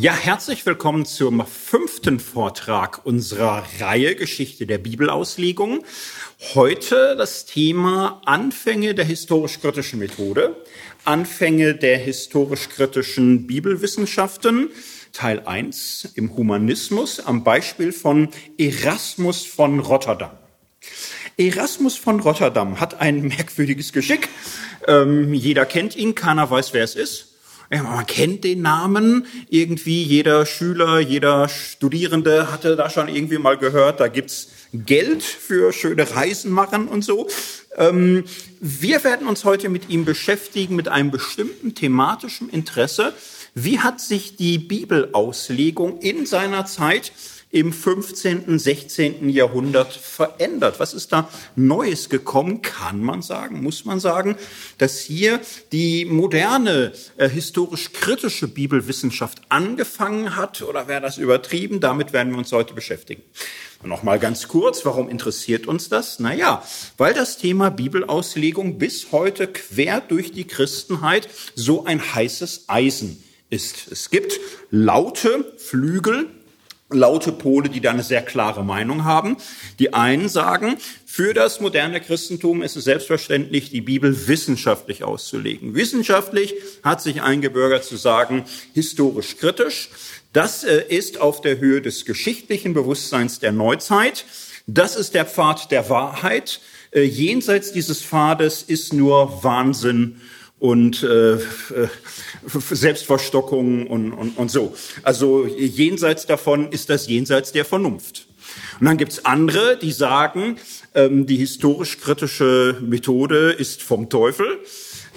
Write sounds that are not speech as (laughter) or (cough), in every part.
Ja, herzlich willkommen zum fünften Vortrag unserer Reihe Geschichte der Bibelauslegung. Heute das Thema Anfänge der historisch-kritischen Methode, Anfänge der historisch-kritischen Bibelwissenschaften, Teil 1 im Humanismus am Beispiel von Erasmus von Rotterdam. Erasmus von Rotterdam hat ein (laughs) merkwürdiges Geschick. Ähm, jeder kennt ihn, keiner weiß, wer es ist. Man kennt den Namen irgendwie, jeder Schüler, jeder Studierende hatte da schon irgendwie mal gehört, da gibt's Geld für schöne Reisen machen und so. Ähm, wir werden uns heute mit ihm beschäftigen, mit einem bestimmten thematischen Interesse. Wie hat sich die Bibelauslegung in seiner Zeit im 15., 16. Jahrhundert verändert? Was ist da Neues gekommen? Kann man sagen, muss man sagen, dass hier die moderne, äh, historisch-kritische Bibelwissenschaft angefangen hat? Oder wäre das übertrieben? Damit werden wir uns heute beschäftigen. Noch mal ganz kurz, warum interessiert uns das? Naja, weil das Thema Bibelauslegung bis heute quer durch die Christenheit so ein heißes Eisen ist. Es gibt laute Flügel laute Pole, die da eine sehr klare Meinung haben. Die einen sagen, für das moderne Christentum ist es selbstverständlich, die Bibel wissenschaftlich auszulegen. Wissenschaftlich hat sich eingebürgert zu sagen, historisch kritisch. Das äh, ist auf der Höhe des geschichtlichen Bewusstseins der Neuzeit. Das ist der Pfad der Wahrheit. Äh, jenseits dieses Pfades ist nur Wahnsinn und äh, äh, Selbstverstockung und, und, und so. Also jenseits davon ist das jenseits der Vernunft. Und dann gibt's andere, die sagen, ähm, die historisch-kritische Methode ist vom Teufel.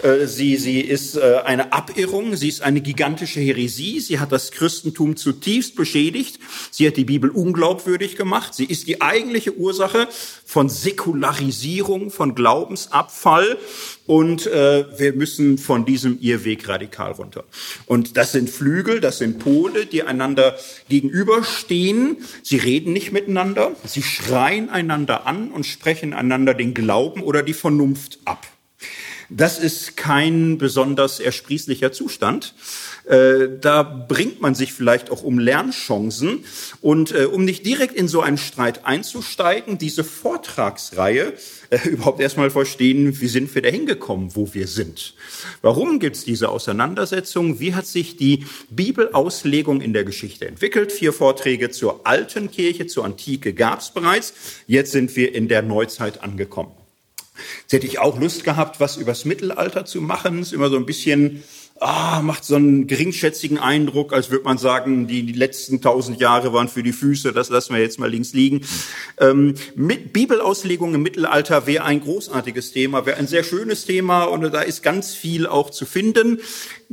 Äh, sie, sie ist äh, eine Abirrung, sie ist eine gigantische Häresie, sie hat das Christentum zutiefst beschädigt, sie hat die Bibel unglaubwürdig gemacht, sie ist die eigentliche Ursache von Säkularisierung, von Glaubensabfall und äh, wir müssen von diesem Irrweg radikal runter. Und das sind Flügel, das sind Pole, die einander gegenüberstehen. Sie reden nicht miteinander, sie schreien einander an und sprechen einander den Glauben oder die Vernunft ab. Das ist kein besonders ersprießlicher Zustand. Äh, da bringt man sich vielleicht auch um Lernchancen. Und äh, um nicht direkt in so einen Streit einzusteigen, diese Vortragsreihe äh, (laughs) überhaupt erstmal verstehen, wie sind wir da hingekommen, wo wir sind. Warum gibt es diese Auseinandersetzung? Wie hat sich die Bibelauslegung in der Geschichte entwickelt? Vier Vorträge zur alten Kirche, zur Antike gab es bereits. Jetzt sind wir in der Neuzeit angekommen. Jetzt hätte ich auch Lust gehabt, was übers Mittelalter zu machen. Ist immer so ein bisschen, ah, macht so einen geringschätzigen Eindruck, als würde man sagen, die, die letzten tausend Jahre waren für die Füße, das lassen wir jetzt mal links liegen. Ähm, mit Bibelauslegung im Mittelalter wäre ein großartiges Thema, wäre ein sehr schönes Thema und da ist ganz viel auch zu finden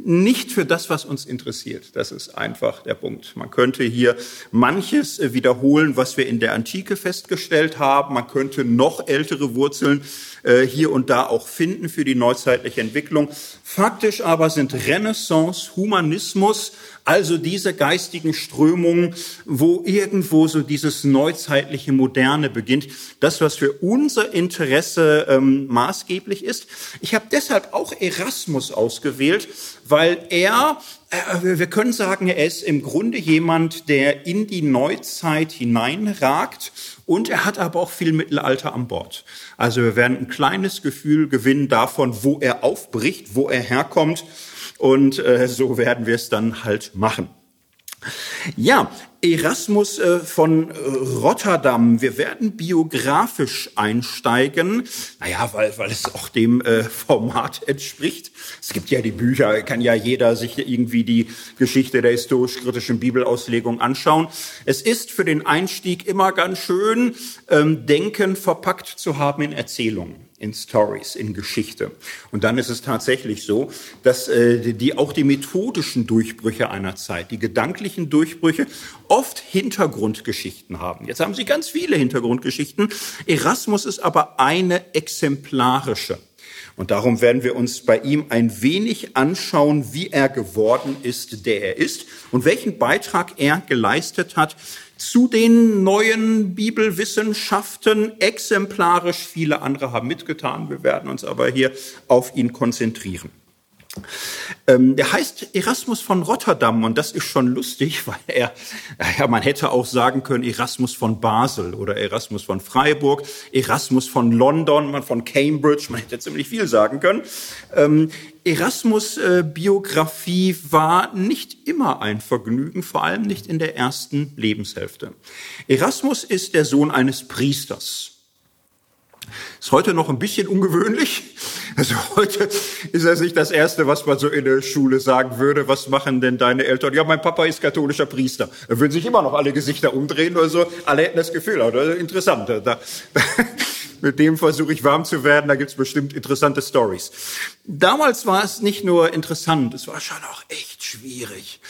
nicht für das, was uns interessiert. Das ist einfach der Punkt. Man könnte hier manches wiederholen, was wir in der Antike festgestellt haben. Man könnte noch ältere Wurzeln äh, hier und da auch finden für die neuzeitliche Entwicklung. Faktisch aber sind Renaissance, Humanismus, also diese geistigen Strömungen, wo irgendwo so dieses neuzeitliche Moderne beginnt, das, was für unser Interesse ähm, maßgeblich ist. Ich habe deshalb auch Erasmus ausgewählt, weil er, äh, wir können sagen, er ist im Grunde jemand, der in die Neuzeit hineinragt und er hat aber auch viel Mittelalter an Bord. Also wir werden ein kleines Gefühl gewinnen davon, wo er aufbricht, wo er herkommt und äh, so werden wir es dann halt machen. Ja, Erasmus äh, von Rotterdam. Wir werden biografisch einsteigen. Naja, weil, weil es auch dem äh, Format entspricht. Es gibt ja die Bücher, kann ja jeder sich irgendwie die Geschichte der historisch-kritischen Bibelauslegung anschauen. Es ist für den Einstieg immer ganz schön, ähm, Denken verpackt zu haben in Erzählungen in Stories, in Geschichte. Und dann ist es tatsächlich so, dass äh, die auch die methodischen Durchbrüche einer Zeit, die gedanklichen Durchbrüche oft Hintergrundgeschichten haben. Jetzt haben sie ganz viele Hintergrundgeschichten. Erasmus ist aber eine exemplarische. Und darum werden wir uns bei ihm ein wenig anschauen, wie er geworden ist, der er ist und welchen Beitrag er geleistet hat zu den neuen Bibelwissenschaften. Exemplarisch viele andere haben mitgetan. Wir werden uns aber hier auf ihn konzentrieren. Ähm, der heißt Erasmus von Rotterdam und das ist schon lustig, (laughs) weil er, ja, man hätte auch sagen können Erasmus von Basel oder Erasmus von Freiburg, Erasmus von London, man von Cambridge, man hätte ziemlich viel sagen können. Ähm, Erasmus äh, Biografie war nicht immer ein Vergnügen, vor allem nicht in der ersten Lebenshälfte. Erasmus ist der Sohn eines Priesters. Ist heute noch ein bisschen ungewöhnlich. Also heute ist das nicht das Erste, was man so in der Schule sagen würde. Was machen denn deine Eltern? Ja, mein Papa ist katholischer Priester. Da würden sich immer noch alle Gesichter umdrehen oder so. Alle hätten das Gefühl. Oder? Interessant. Da, (laughs) mit dem versuche ich warm zu werden. Da gibt's bestimmt interessante Stories. Damals war es nicht nur interessant, es war schon auch echt schwierig.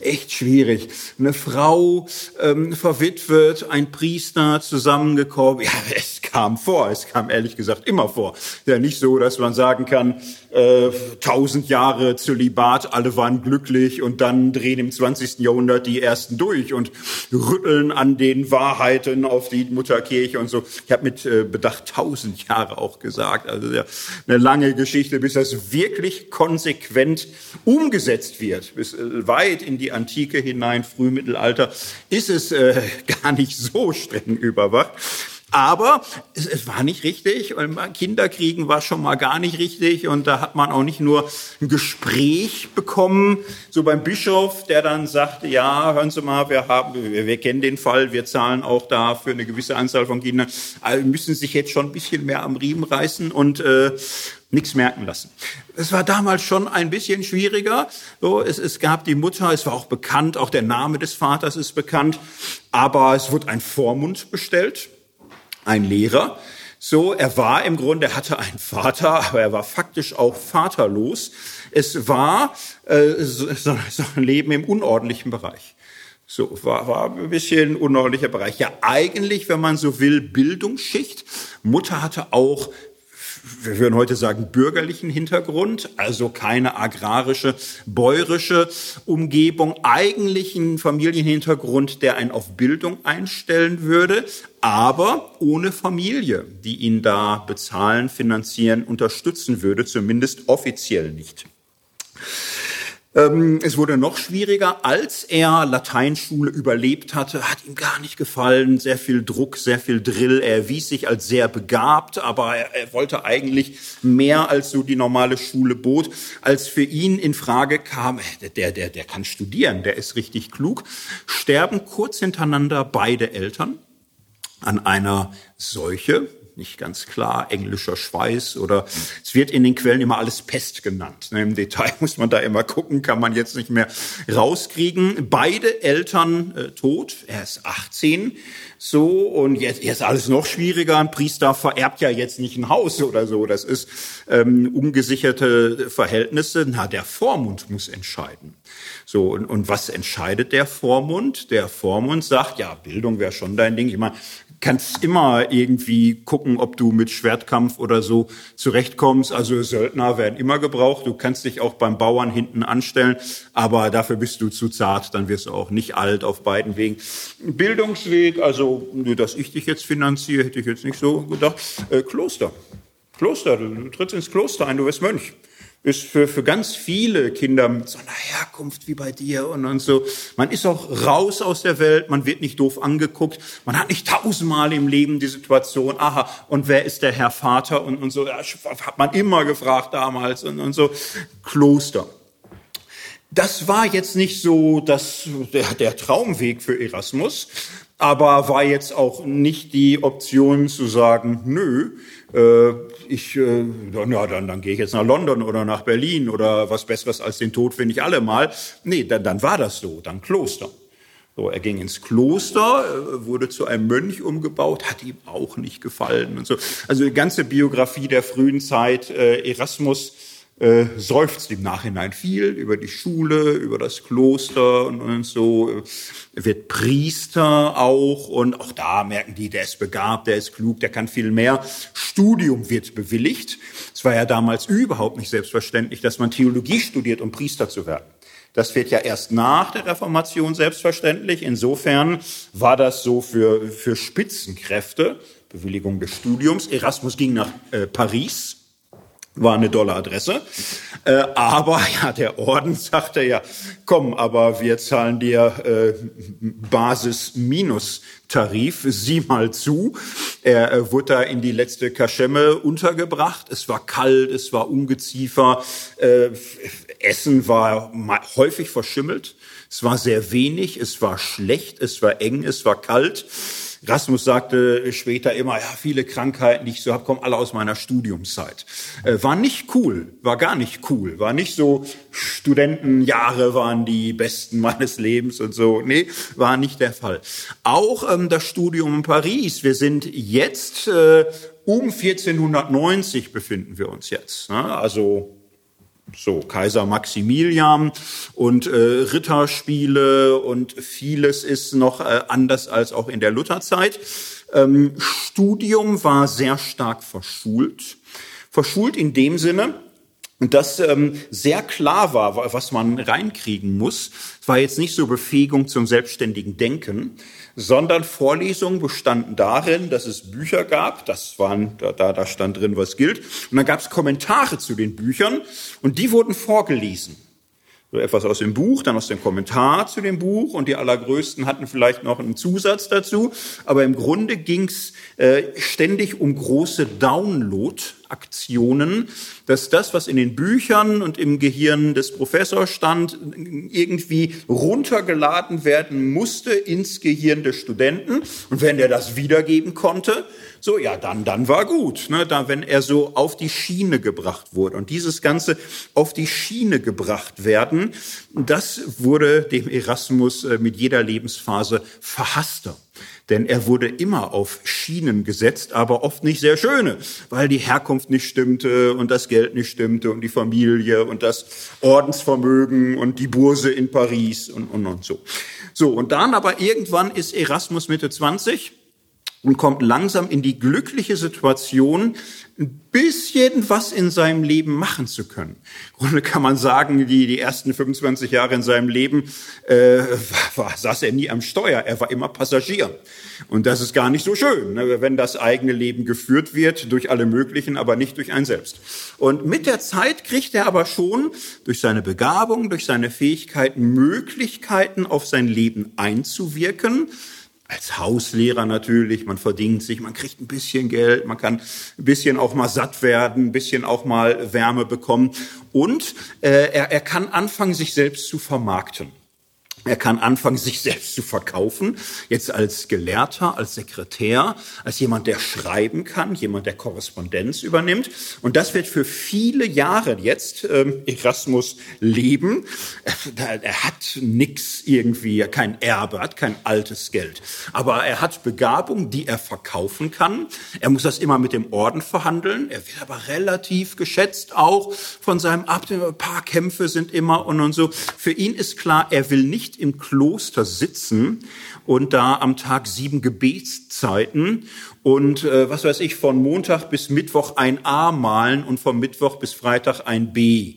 Echt schwierig. Eine Frau ähm, verwitwet, ein Priester zusammengekommen. Ja, (laughs) es kam vor. Es kam ehrlich gesagt immer vor. Ja, nicht so, dass man sagen kann, äh, tausend Jahre Zölibat, alle waren glücklich und dann drehen im 20. Jahrhundert die Ersten durch und rütteln an den Wahrheiten auf die Mutterkirche und so. Ich habe mit äh, Bedacht tausend Jahre auch gesagt. Also ja, eine lange Geschichte, bis das wirklich konsequent umgesetzt wird, bis äh, weit in die Antike hinein, Frühmittelalter, ist es äh, (laughs) gar nicht so streng überwacht. Aber es, es, war nicht richtig und Kinderkriegen war schon mal gar nicht richtig und da hat man auch nicht nur ein Gespräch bekommen, so beim Bischof, der dann sagte, ja, hören Sie mal, wir haben, wir, wir kennen den Fall, wir zahlen auch da für eine gewisse Anzahl von Kindern, also müssen sich jetzt schon ein bisschen mehr am Riemen reißen und äh, nichts merken lassen. Es war damals schon ein bisschen schwieriger. So, es, es gab die Mutter, es war auch bekannt, auch der Name des Vaters ist bekannt, aber es wurde ein Vormund bestellt ein Lehrer. So, er war im Grunde, er hatte einen Vater, aber er war faktisch auch vaterlos. Es war äh, so, so ein Leben im unordentlichen Bereich. So, war, war ein bisschen unordentlicher Bereich. Ja, eigentlich, wenn man so will, Bildungsschicht. Mutter hatte auch wir würden heute sagen, bürgerlichen Hintergrund, also keine agrarische, bäuerische Umgebung, eigentlich ein Familienhintergrund, der einen auf Bildung einstellen würde, aber ohne Familie, die ihn da bezahlen, finanzieren, unterstützen würde, zumindest offiziell nicht. Ähm, es wurde noch schwieriger, als er Lateinschule überlebt hatte, hat ihm gar nicht gefallen, sehr viel Druck, sehr viel Drill. Er erwies sich als sehr begabt, aber er, wollte eigentlich mehr als so die normale Schule bot. Als für ihn in Frage kam, äh, der, der, der kann studieren, der ist richtig klug, sterben kurz hintereinander beide Eltern an einer Seuche, nicht ganz klar, englischer Schweiß oder es wird in den Quellen immer alles Pest genannt. Ne, Im Detail (laughs) muss man da immer gucken, kann man jetzt nicht mehr rauskriegen. Beide Eltern äh, tot, er ist 18, so und jetzt, jetzt alles noch schwieriger. Ein Priester vererbt ja jetzt nicht ein Haus oder so. Das ist ähm, ungesicherte Verhältnisse. Na, der Vormund muss entscheiden. So, und, und was entscheidet der Vormund? Der Vormund sagt, ja, Bildung wäre schon dein Ding. Ich meine, kannst immer irgendwie gucken, ob du mit Schwertkampf oder so zurechtkommst. Also Söldner werden immer gebraucht. Du kannst dich auch beim Bauern hinten anstellen, aber dafür bist du zu zart, dann wirst du auch nicht alt auf beiden Wegen. Bildungsweg, also dass ich dich jetzt finanziere, hätte ich jetzt nicht so gedacht. Äh, Kloster. Kloster, du trittst ins Kloster ein, du wirst Mönch ist für, für ganz viele Kinder mit so einer Herkunft wie bei dir und, und so. Man ist auch raus aus der Welt, man wird nicht doof angeguckt, man hat nicht tausendmal im Leben die Situation, aha, und wer ist der Herr Vater und, und so, ja, hat man immer gefragt damals und, und so. Kloster. Das war jetzt nicht so das, der, der Traumweg für Erasmus, aber war jetzt auch nicht die Option zu sagen, nö, äh, ich, äh, ja, dann, dann gehe ich jetzt nach London oder nach Berlin oder was Besseres als den Tod finde ich alle mal. Nee, dann, dann war das so, dann Kloster. So, er ging ins Kloster, äh, wurde zu einem Mönch umgebaut, hat ihm auch nicht gefallen und so. Also die ganze Biografie der frühen Zeit, äh, Erasmus äh, seufzt im Nachhinein viel über die Schule, über das Kloster und, und so. Wird Priester auch und auch da merken die, der ist begabt, der ist klug, der kann viel mehr. Studium wird bewilligt. Es war ja damals überhaupt nicht selbstverständlich, dass man Theologie studiert, um Priester zu werden. Das wird ja erst nach der Reformation selbstverständlich. Insofern war das so für, für Spitzenkräfte, Bewilligung des Studiums. Erasmus ging nach äh, Paris war eine dolle Adresse. Äh, aber (laughs) ja, der Orden sagte ja, komm, aber wir zahlen dir äh, Basis-Minus-Tarif, sieh mal zu. Er äh, wurde da in die letzte Kaschemme untergebracht. Es war kalt, es war Ungeziefer, äh, Essen war häufig verschimmelt. Es war sehr wenig, es war schlecht, es war eng, es war kalt. Rasmus sagte später immer, ja, viele Krankheiten, die ich so habe, kommen alle aus meiner Studiumszeit. Äh, war nicht cool, war gar nicht cool, war nicht so, Studentenjahre waren die besten (laughs) meines Lebens und so. Nee, war nicht der Fall. Auch ähm, das Studium in Paris. Wir sind jetzt äh, um 1490 befinden wir uns jetzt. Ne? Also so Kaiser Maximilian und äh, Ritterspiele und vieles ist noch äh, anders als auch in der Lutherzeit. Ähm, Studium war sehr stark verschult. Verschult in dem Sinne, dass ähm, sehr klar war, was man reinkriegen muss. Es war jetzt nicht so Befähigung zum selbstständigen Denken, sondern Vorlesungen bestanden darin, dass es Bücher gab, das waren, da, da stand drin, was gilt, und dann gab es Kommentare zu den Büchern und die wurden vorgelesen. So etwas aus dem Buch, dann aus dem Kommentar zu dem Buch und die allergrößten hatten vielleicht noch einen Zusatz dazu, aber im Grunde ging's äh, ständig um große Download Aktionen, dass das, was in den Büchern und im Gehirn des Professors stand, irgendwie runtergeladen werden musste ins Gehirn des Studenten. Und wenn der das wiedergeben konnte, so, ja, dann, dann war gut, ne, da, wenn er so auf die Schiene gebracht wurde. Und dieses Ganze auf die Schiene gebracht werden, das wurde dem Erasmus äh, mit jeder Lebensphase verhasster. Denn er wurde immer auf Schienen gesetzt, aber oft nicht sehr schöne, weil die Herkunft nicht stimmte und das Geld nicht stimmte und die Familie und das Ordensvermögen und die Burse in Paris und, und, und so. So, und dann aber irgendwann ist Erasmus Mitte 20 und kommt langsam in die glückliche Situation, ein bisschen was in seinem Leben machen zu können. Im Grunde kann man sagen, die, die ersten 25 Jahre in seinem Leben äh, war, saß er nie am Steuer, er war immer Passagier. Und das ist gar nicht so schön, ne, wenn das eigene Leben geführt wird durch alle möglichen, aber nicht durch einen selbst. Und mit der Zeit kriegt er aber schon durch seine Begabung, durch seine Fähigkeiten Möglichkeiten auf sein Leben einzuwirken als Hauslehrer natürlich, man verdient sich, man kriegt ein bisschen Geld, man kann ein bisschen auch mal satt werden, ein bisschen auch mal Wärme bekommen und äh, er, er kann anfangen, sich selbst zu vermarkten. Er kann anfangen, sich selbst zu verkaufen, jetzt als Gelehrter, als Sekretär, als jemand, der schreiben kann, jemand, der Korrespondenz übernimmt. Und das wird für viele Jahre jetzt ähm, Erasmus leben. Er, er hat nix irgendwie, kein Erbe, hat kein altes Geld. Aber er hat Begabung, die er verkaufen kann. Er muss das immer mit dem Orden verhandeln. Er wird aber relativ geschätzt auch von seinem Abt. Ein paar Kämpfe sind immer und, und so. Für ihn ist klar, er will nicht im Kloster sitzen und da am Tag sieben Gebetszeiten und äh, was weiß ich, von Montag bis Mittwoch ein A malen und von Mittwoch bis Freitag ein B.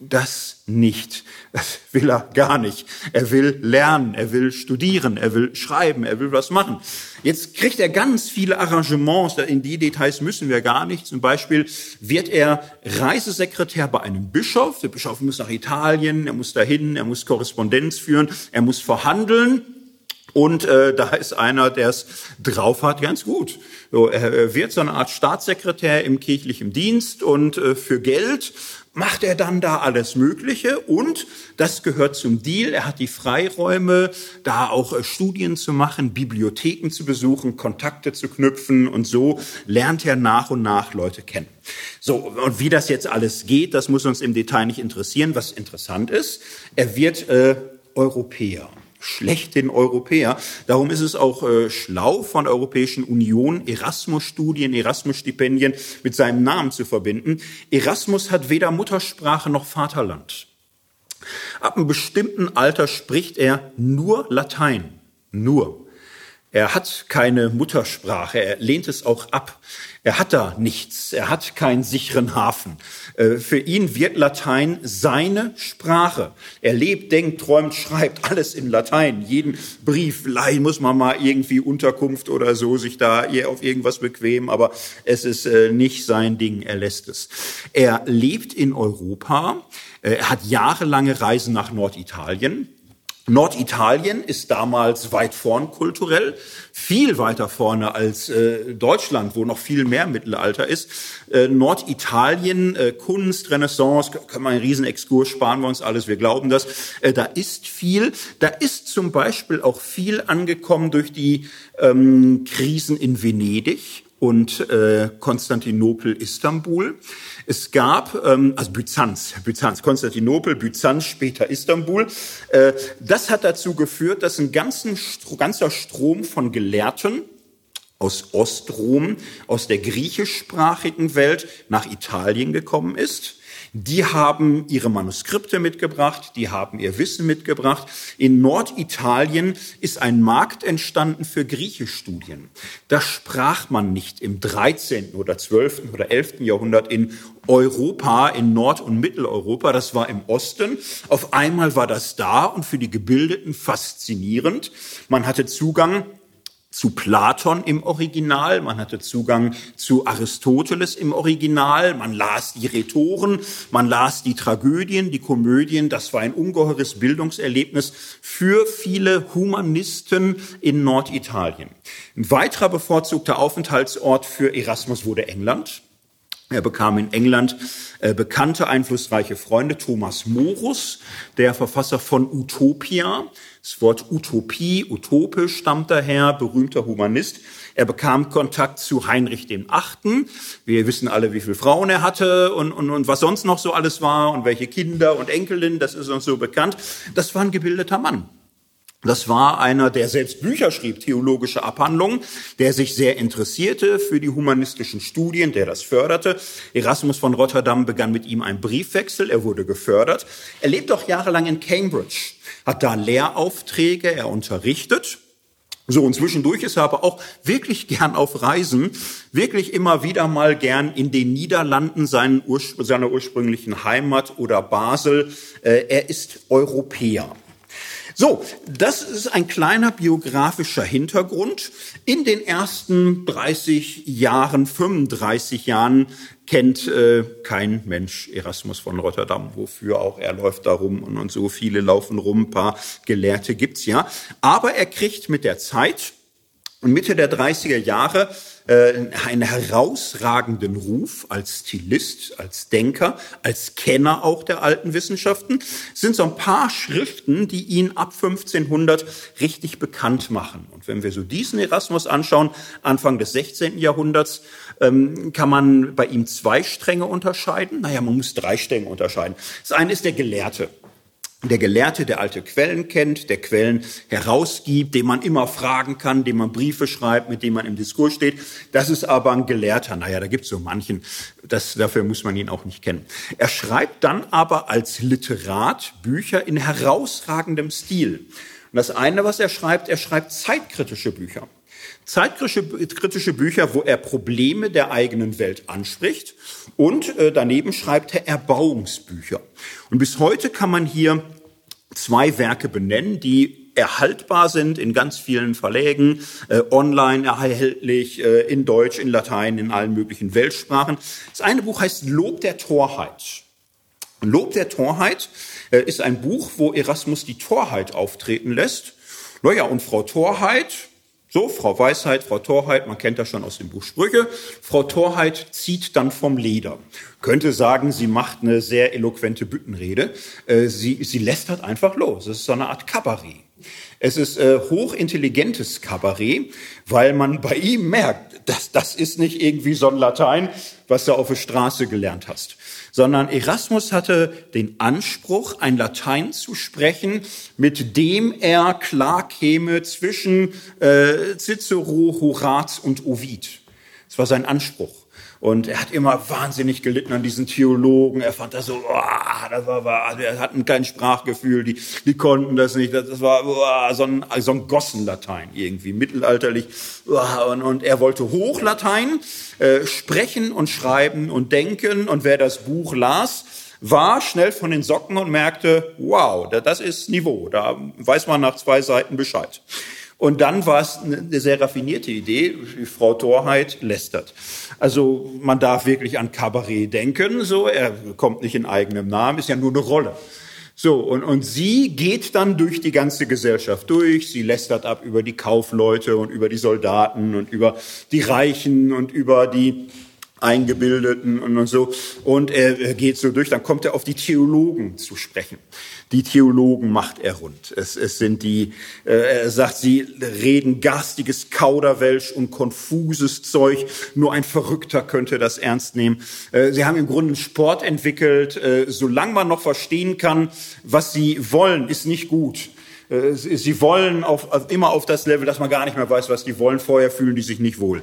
Das nicht. Das will er gar nicht. Er will lernen, er will studieren, er will schreiben, er will was machen. Jetzt kriegt er ganz viele Arrangements, in die Details müssen wir gar nicht. Zum Beispiel wird er Reisesekretär bei einem Bischof. Der Bischof muss nach Italien, er muss dahin, er muss Korrespondenz führen, er muss verhandeln. Und äh, da ist einer, der es drauf hat, ganz gut. So, er wird so eine Art Staatssekretär im kirchlichen Dienst und äh, für Geld macht er dann da alles Mögliche und das gehört zum Deal. Er hat die Freiräume, da auch äh, Studien zu machen, Bibliotheken zu besuchen, Kontakte zu knüpfen und so lernt er nach und nach Leute kennen. So, und wie das jetzt alles geht, das muss uns im Detail nicht interessieren. Was interessant ist, er wird äh, Europäer schlechthin Europäer. Darum ist es auch äh, schlau von der Europäischen Union, Erasmus-Studien, Erasmus-Stipendien mit seinem Namen zu verbinden. Erasmus hat weder Muttersprache noch Vaterland. Ab einem bestimmten Alter spricht er nur Latein. Nur. Er hat keine Muttersprache, er lehnt es auch ab. Er hat da nichts, er hat keinen sicheren Hafen. Äh, für ihn wird Latein seine Sprache. Er lebt, denkt, träumt, schreibt alles in Latein. Jeden Brief leihen muss man mal irgendwie Unterkunft oder so sich da auf irgendwas bequemen, aber es ist äh, nicht sein Ding, er lässt es. Er lebt in Europa, äh, er hat jahrelange Reisen nach Norditalien, Norditalien ist damals weit vorn kulturell, viel weiter vorne als äh, Deutschland, wo noch viel mehr Mittelalter ist. Äh, Norditalien, äh, Kunst, Renaissance, kann man einen riesen Exkurs sparen wir uns alles, wir glauben das. Äh, da ist viel. Da ist zum Beispiel auch viel angekommen durch die ähm, Krisen in Venedig und äh, Konstantinopel, Istanbul. Es gab, ähm, also Byzanz, Byzanz, Konstantinopel, Byzanz, später Istanbul. Äh, das hat dazu geführt, dass ein ganzen, ganzer Strom von Gelehrten aus Ostrom, aus der griechischsprachigen Welt nach Italien gekommen ist die haben ihre Manuskripte mitgebracht, die haben ihr Wissen mitgebracht. In Norditalien ist ein Markt entstanden für Griechischstudien. Das sprach man nicht im 13. oder 12. oder 11. Jahrhundert in Europa, in Nord- und Mitteleuropa, das war im Osten. Auf einmal war das da und für die Gebildeten faszinierend. Man hatte Zugang zu Platon im Original, man hatte Zugang zu Aristoteles im Original, man las die Rhetoren, man las die Tragödien, die Komödien, das war ein ungeheures Bildungserlebnis für viele Humanisten in Norditalien. Ein weiterer bevorzugter Aufenthaltsort für Erasmus wurde England. Er bekam in England äh, bekannte, einflussreiche Freunde. Thomas Morus, der Verfasser von Utopia. Das Wort Utopie, utopisch stammt daher, berühmter Humanist. Er bekam Kontakt zu Heinrich dem Achten. Wir wissen alle, wie viele Frauen er hatte und, und, und was sonst noch so alles war und welche Kinder und Enkelin, das ist uns so bekannt. Das war ein gebildeter Mann. Das war einer, der selbst Bücher schrieb, theologische Abhandlungen, der sich sehr interessierte für die humanistischen Studien, der das förderte. Erasmus von Rotterdam begann mit ihm ein Briefwechsel, er wurde gefördert. Er lebt auch jahrelang in Cambridge, hat da Lehraufträge, er unterrichtet. So, und zwischendurch ist er aber auch wirklich gern auf Reisen, wirklich immer wieder mal gern in den Niederlanden, seiner ursprünglichen Heimat oder Basel. Äh, er ist Europäer. So, das ist ein kleiner biografischer Hintergrund. In den ersten 30 Jahren, 35 Jahren kennt äh, kein Mensch Erasmus von Rotterdam, wofür auch er läuft da rum und, und so viele laufen rum, ein paar Gelehrte gibt's ja. Aber er kriegt mit der Zeit und Mitte der 30er Jahre einen herausragenden Ruf als Stilist, als Denker, als Kenner auch der alten Wissenschaften, sind so ein paar Schriften, die ihn ab 1500 richtig bekannt machen. Und wenn wir so diesen Erasmus anschauen, Anfang des 16. Jahrhunderts, ähm, kann man bei ihm zwei Stränge unterscheiden. Naja, man muss drei Stränge unterscheiden. Das eine ist der Gelehrte. Der Gelehrte, der alte Quellen kennt, der Quellen herausgibt, dem man immer fragen kann, dem man Briefe schreibt, mit dem man im Diskurs steht. Das ist aber ein Gelehrter. Naja, da gibt es so manchen. Das, dafür muss man ihn auch nicht kennen. Er schreibt dann aber als Literat Bücher in herausragendem Stil. Und das eine, was er schreibt, er schreibt zeitkritische Bücher. Zeitkritische Bücher, wo er Probleme der eigenen Welt anspricht und äh, daneben schreibt er Erbauungsbücher. Und bis heute kann man hier zwei Werke benennen, die erhaltbar sind in ganz vielen Verlägen, äh, online erhältlich, äh, in Deutsch, in Latein, in allen möglichen Weltsprachen. Das eine Buch heißt Lob der Torheit. Lob der Torheit äh, ist ein Buch, wo Erasmus die Torheit auftreten lässt. Naja, und Frau Torheit, so, Frau Weisheit, Frau Torheit, man kennt das schon aus dem Buch Sprüche. Frau Torheit zieht dann vom Leder. Könnte sagen, sie macht eine sehr eloquente Büttenrede. Äh, sie, sie lästert einfach los. Es ist so eine Art Kabarett. Es ist äh, hochintelligentes Kabarett, weil man bei ihm merkt, dass das ist nicht irgendwie so ein Latein, was du auf der Straße gelernt hast sondern Erasmus hatte den Anspruch, ein Latein zu sprechen, mit dem er klar käme zwischen äh, Cicero, Horaz und Ovid. Das war sein Anspruch. Und er hat immer wahnsinnig gelitten an diesen Theologen. Er fand das so, oh, das war, war, er hatten kein Sprachgefühl, die, die konnten das nicht. Das war oh, so, ein, so ein Gossenlatein irgendwie, mittelalterlich. Oh, und, und er wollte Hochlatein äh, sprechen und schreiben und denken. Und wer das Buch las, war schnell von den Socken und merkte, wow, das ist Niveau. Da weiß man nach zwei Seiten Bescheid. Und dann war es eine sehr raffinierte Idee. Frau Torheit lästert. Also man darf wirklich an Kabarett denken. So, er kommt nicht in eigenem Namen, ist ja nur eine Rolle. So, und, und sie geht dann durch die ganze Gesellschaft durch. Sie lästert ab über die Kaufleute und über die Soldaten und über die Reichen und über die Eingebildeten und so. Und er geht so durch, dann kommt er auf die Theologen zu sprechen. Die Theologen macht er rund. Es, es sind die, äh, er sagt, sie reden garstiges Kauderwelsch und konfuses Zeug. Nur ein Verrückter könnte das ernst nehmen. Äh, sie haben im Grunde einen Sport entwickelt. Äh, solange man noch verstehen kann, was sie wollen, ist nicht gut. Äh, sie wollen auf, immer auf das Level, dass man gar nicht mehr weiß, was die wollen. Vorher fühlen die sich nicht wohl.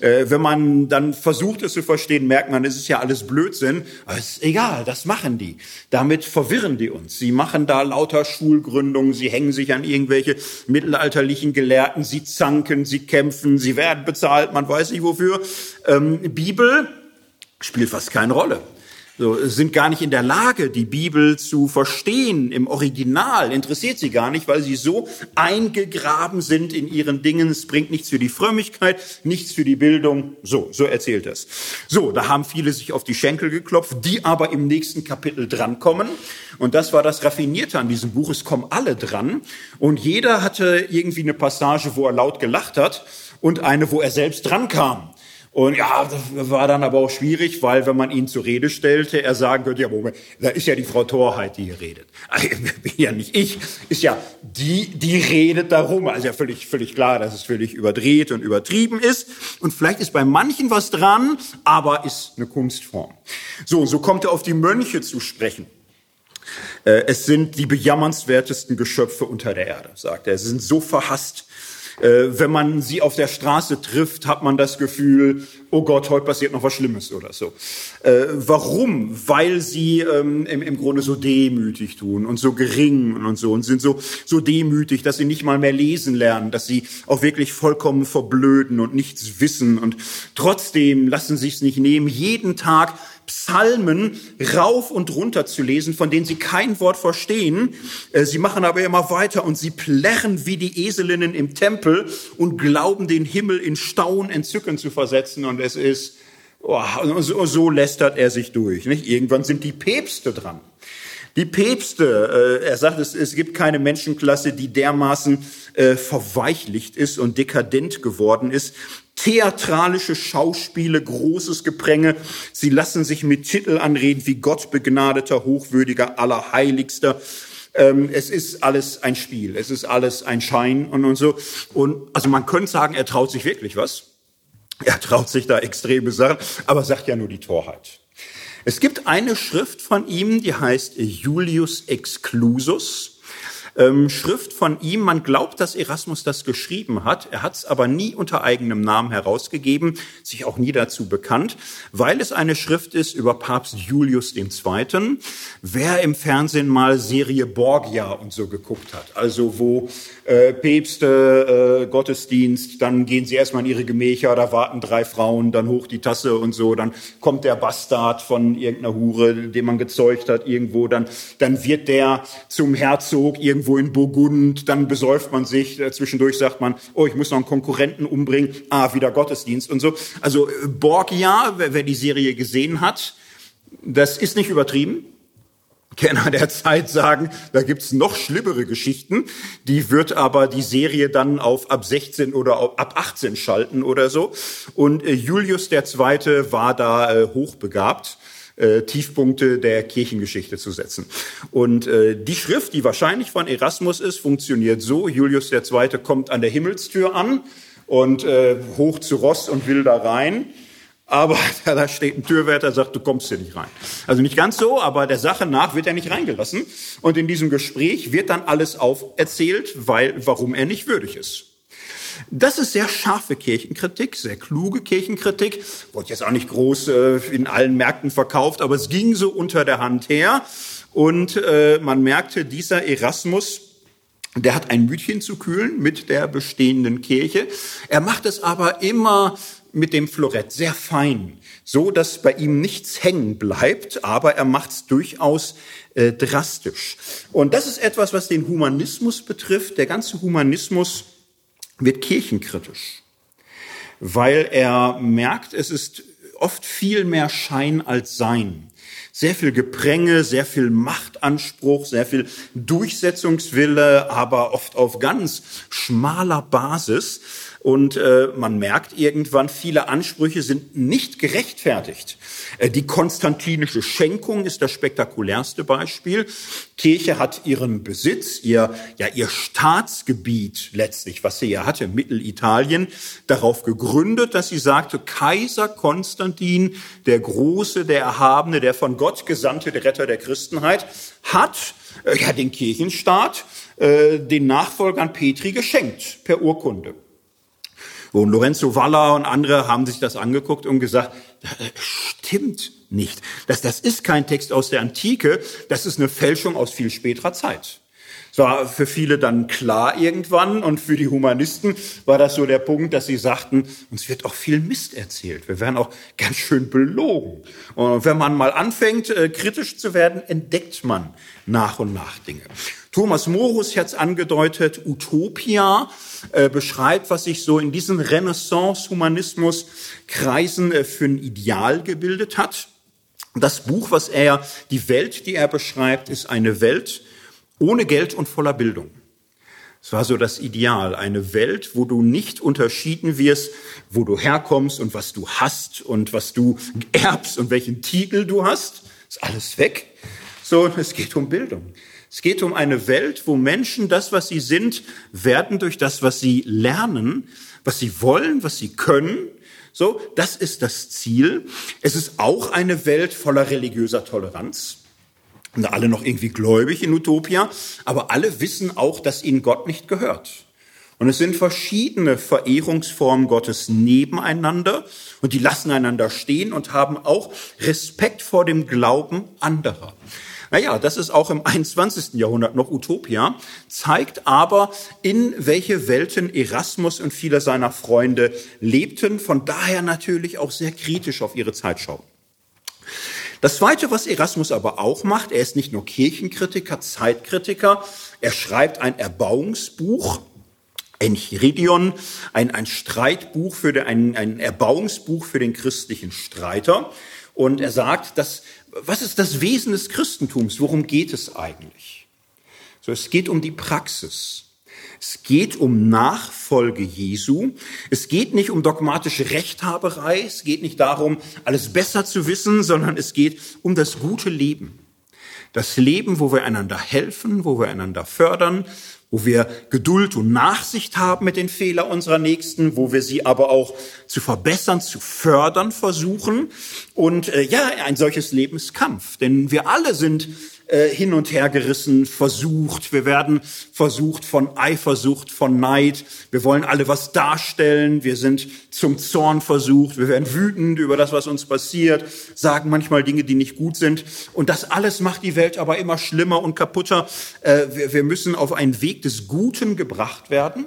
Äh, wenn man dann versucht, es zu verstehen, merkt man, es ist ja alles Blödsinn. Aber es ist egal, das machen die. Damit verwirren die uns. Sie machen da lauter Schulgründungen, sie hängen sich an irgendwelche mittelalterlichen Gelehrten, sie zanken, sie kämpfen, sie werden bezahlt, man weiß nicht wofür. Ähm, Bibel spielt fast keine Rolle so, sind gar nicht in der Lage, die Bibel zu verstehen im Original, interessiert sie gar nicht, weil sie so eingegraben sind in ihren Dingen. Es bringt nichts für die Frömmigkeit, nichts für die Bildung. So, so erzählt es. So, da haben viele sich auf die Schenkel geklopft, die aber im nächsten Kapitel drankommen. Und das war das Raffinierte an diesem Buch. Es kommen alle dran. Und jeder hatte irgendwie eine Passage, wo er laut gelacht hat und eine, wo er selbst drankam. Und ja, das war dann aber auch schwierig, weil wenn man ihn zur Rede stellte, er sagen könnte, ja, Moment, da ist ja die Frau Torheit, die hier redet. ja nicht ich, ist ja die, die redet darum. Also ja völlig, völlig klar, dass es völlig überdreht und übertrieben ist. Und vielleicht ist bei manchen was dran, aber ist eine Kunstform. So, so kommt er auf die Mönche zu sprechen. Äh, es sind die bejammernswertesten Geschöpfe unter der Erde, sagt er. Sie sind so verhasst, wenn man sie auf der Straße trifft, hat man das Gefühl, oh Gott, heute passiert noch was Schlimmes oder so. Äh, warum? Weil sie ähm, im, im Grunde so demütig tun und so gering und so und sind so, so demütig, dass sie nicht mal mehr lesen lernen, dass sie auch wirklich vollkommen verblöden und nichts wissen und trotzdem lassen sich es nicht nehmen, jeden Tag Psalmen rauf und runter zu lesen, von denen sie kein Wort verstehen. Äh, sie machen aber immer weiter und sie plärren wie die Eselinnen im Tempel und glauben, den Himmel in Staun, Entzücken zu versetzen. Und es ist, oh, so, so lästert er sich durch. Nicht? Irgendwann sind die Päpste dran. Die Päpste, äh, er sagt, es, es gibt keine Menschenklasse, die dermaßen äh, verweichlicht ist und dekadent geworden ist, theatralische Schauspiele, großes Gepränge. Sie lassen sich mit Titel anreden wie Gott begnadeter, hochwürdiger, allerheiligster. Ähm, es ist alles ein Spiel, es ist alles ein Schein und, und so. Und also man könnte sagen, er traut sich wirklich was. Er traut sich da extreme Sachen, aber sagt ja nur die Torheit. Es gibt eine Schrift von ihm, die heißt Julius Exclusus ähm, Schrift von ihm. Man glaubt, dass Erasmus das geschrieben hat. Er hat es aber nie unter eigenem Namen herausgegeben, sich auch nie dazu bekannt, weil es eine Schrift ist über Papst Julius II. Wer im Fernsehen mal Serie Borgia und so geguckt hat, also wo äh, Päpste, äh, Gottesdienst, dann gehen sie erstmal in ihre Gemächer, da warten drei Frauen, dann hoch die Tasse und so, dann kommt der Bastard von irgendeiner Hure, den man gezeugt hat irgendwo, dann, dann wird der zum Herzog irgendwo in Burgund, dann besäuft man sich, äh, zwischendurch sagt man, oh, ich muss noch einen Konkurrenten umbringen, ah, wieder Gottesdienst und so. Also äh, Borgia, wer, wer die Serie gesehen hat, das ist nicht übertrieben. Kenner der Zeit sagen, da gibt's noch schlimmere Geschichten. Die wird aber die Serie dann auf ab 16 oder ab 18 schalten oder so. Und äh, Julius II. war da äh, hochbegabt. Äh, Tiefpunkte der Kirchengeschichte zu setzen. Und äh, die Schrift, die wahrscheinlich von Erasmus ist, funktioniert so. Julius II. kommt an der Himmelstür an und äh, hoch zu Ross und will da rein. Aber (laughs) da steht ein Türwärter, sagt, du kommst hier nicht rein. Also nicht ganz so, aber der Sache nach wird er nicht reingelassen. Und in diesem Gespräch wird dann alles auferzählt, weil, warum er nicht würdig ist. Das ist sehr scharfe Kirchenkritik, sehr kluge Kirchenkritik. Wurde jetzt auch nicht groß äh, in allen Märkten verkauft, aber es ging so unter der Hand her. Und äh, man merkte, dieser Erasmus, der hat ein Mütchen zu kühlen mit der bestehenden Kirche. Er macht es aber immer mit dem Florett sehr fein, so dass bei ihm nichts hängen bleibt, aber er macht es durchaus äh, drastisch. Und das ist etwas, was den Humanismus betrifft. Der ganze Humanismus wird kirchenkritisch, weil er merkt, es ist oft viel mehr Schein als Sein. Sehr viel Gepränge, sehr viel Machtanspruch, sehr viel Durchsetzungswille, aber oft auf ganz schmaler Basis. Und äh, man merkt irgendwann, viele Ansprüche sind nicht gerechtfertigt. Äh, die konstantinische Schenkung ist das spektakulärste Beispiel. Kirche hat ihren Besitz, ihr, ja, ihr Staatsgebiet letztlich, was sie ja hatte, Mittelitalien, darauf gegründet, dass sie sagte, Kaiser Konstantin, der Große, der Erhabene, der von Gott gesandte der Retter der Christenheit, hat äh, ja, den Kirchenstaat äh, den Nachfolgern Petri geschenkt per Urkunde. Und Lorenzo Valla und andere haben sich das angeguckt und gesagt, das stimmt nicht. Das, das ist kein Text aus der Antike, das ist eine Fälschung aus viel späterer Zeit. Es war für viele dann klar irgendwann und für die Humanisten war das so der Punkt, dass sie sagten, uns wird auch viel Mist erzählt. Wir werden auch ganz schön belogen. Und wenn man mal anfängt, äh, kritisch zu werden, entdeckt man nach und nach Dinge. Thomas Morus hat es angedeutet, Utopia äh, beschreibt, was sich so in diesen Renaissance-Humanismus-Kreisen äh, für ein Ideal gebildet hat. Das Buch, was er, die Welt, die er beschreibt, ist eine Welt, ohne Geld und voller Bildung. Es war so das Ideal, eine Welt, wo du nicht unterschieden wirst, wo du herkommst und was du hast und was du erbst und welchen Titel du hast. Ist alles weg. So, es geht um Bildung. Es geht um eine Welt, wo Menschen das, was sie sind, werden durch das, was sie lernen, was sie wollen, was sie können. So, das ist das Ziel. Es ist auch eine Welt voller religiöser Toleranz sind alle noch irgendwie gläubig in Utopia, aber alle wissen auch, dass ihnen Gott nicht gehört. Und es sind verschiedene Verehrungsformen Gottes nebeneinander und die lassen einander stehen und haben auch Respekt vor dem Glauben anderer. Naja, das ist auch im 21. Jahrhundert noch Utopia, zeigt aber, in welche Welten Erasmus und viele seiner Freunde lebten, von daher natürlich auch sehr kritisch auf ihre Zeit schauen. Das Zweite, was Erasmus aber auch macht, er ist nicht nur Kirchenkritiker, Zeitkritiker, er schreibt ein Erbauungsbuch, Enchiridion, ein, ein Streitbuch für den, ein, ein Erbauungsbuch für den christlichen Streiter. Und er sagt, dass, was ist das Wesen des Christentums? Worum geht es eigentlich? So, es geht um die Praxis. Es geht um Nachfolge Jesu. Es geht nicht um dogmatische Rechthaberei. Es geht nicht darum, alles besser zu wissen, sondern es geht um das gute Leben. Das Leben, wo wir einander helfen, wo wir einander fördern, wo wir Geduld und Nachsicht haben mit den Fehlern unserer Nächsten, wo wir sie aber auch zu verbessern, zu fördern versuchen. Und äh, ja, ein solches Lebenskampf, denn wir alle sind äh, hin und her gerissen, versucht. Wir werden versucht von Eifersucht, von Neid. Wir wollen alle was darstellen. Wir sind zum Zorn versucht. Wir werden wütend über das, was uns passiert, sagen manchmal Dinge, die nicht gut sind. Und das alles macht die Welt aber immer schlimmer und kaputter. Äh, wir, wir müssen auf einen Weg des Guten gebracht werden.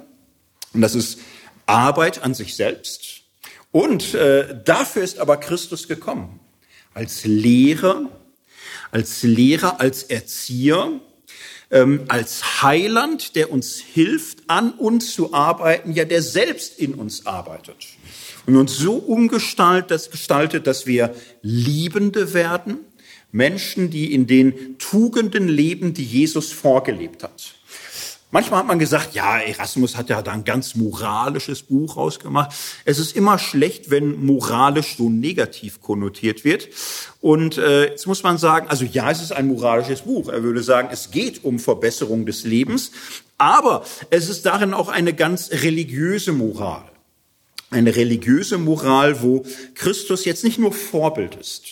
Und das ist Arbeit an sich selbst. Und äh, dafür ist aber Christus gekommen. Als Lehrer, als Lehrer, als Erzieher, ähm, als Heiland, der uns hilft, an uns zu arbeiten, ja, der selbst in uns arbeitet und uns so umgestaltet, gestaltet, dass wir Liebende werden, Menschen, die in den Tugenden leben, die Jesus vorgelebt hat. Manchmal hat man gesagt, ja, Erasmus hat ja da ein ganz moralisches Buch rausgemacht. Es ist immer schlecht, wenn moralisch so negativ konnotiert wird. Und äh, jetzt muss man sagen, also ja, es ist ein moralisches Buch. Er würde sagen, es geht um Verbesserung des Lebens, aber es ist darin auch eine ganz religiöse Moral. Eine religiöse Moral, wo Christus jetzt nicht nur Vorbild ist.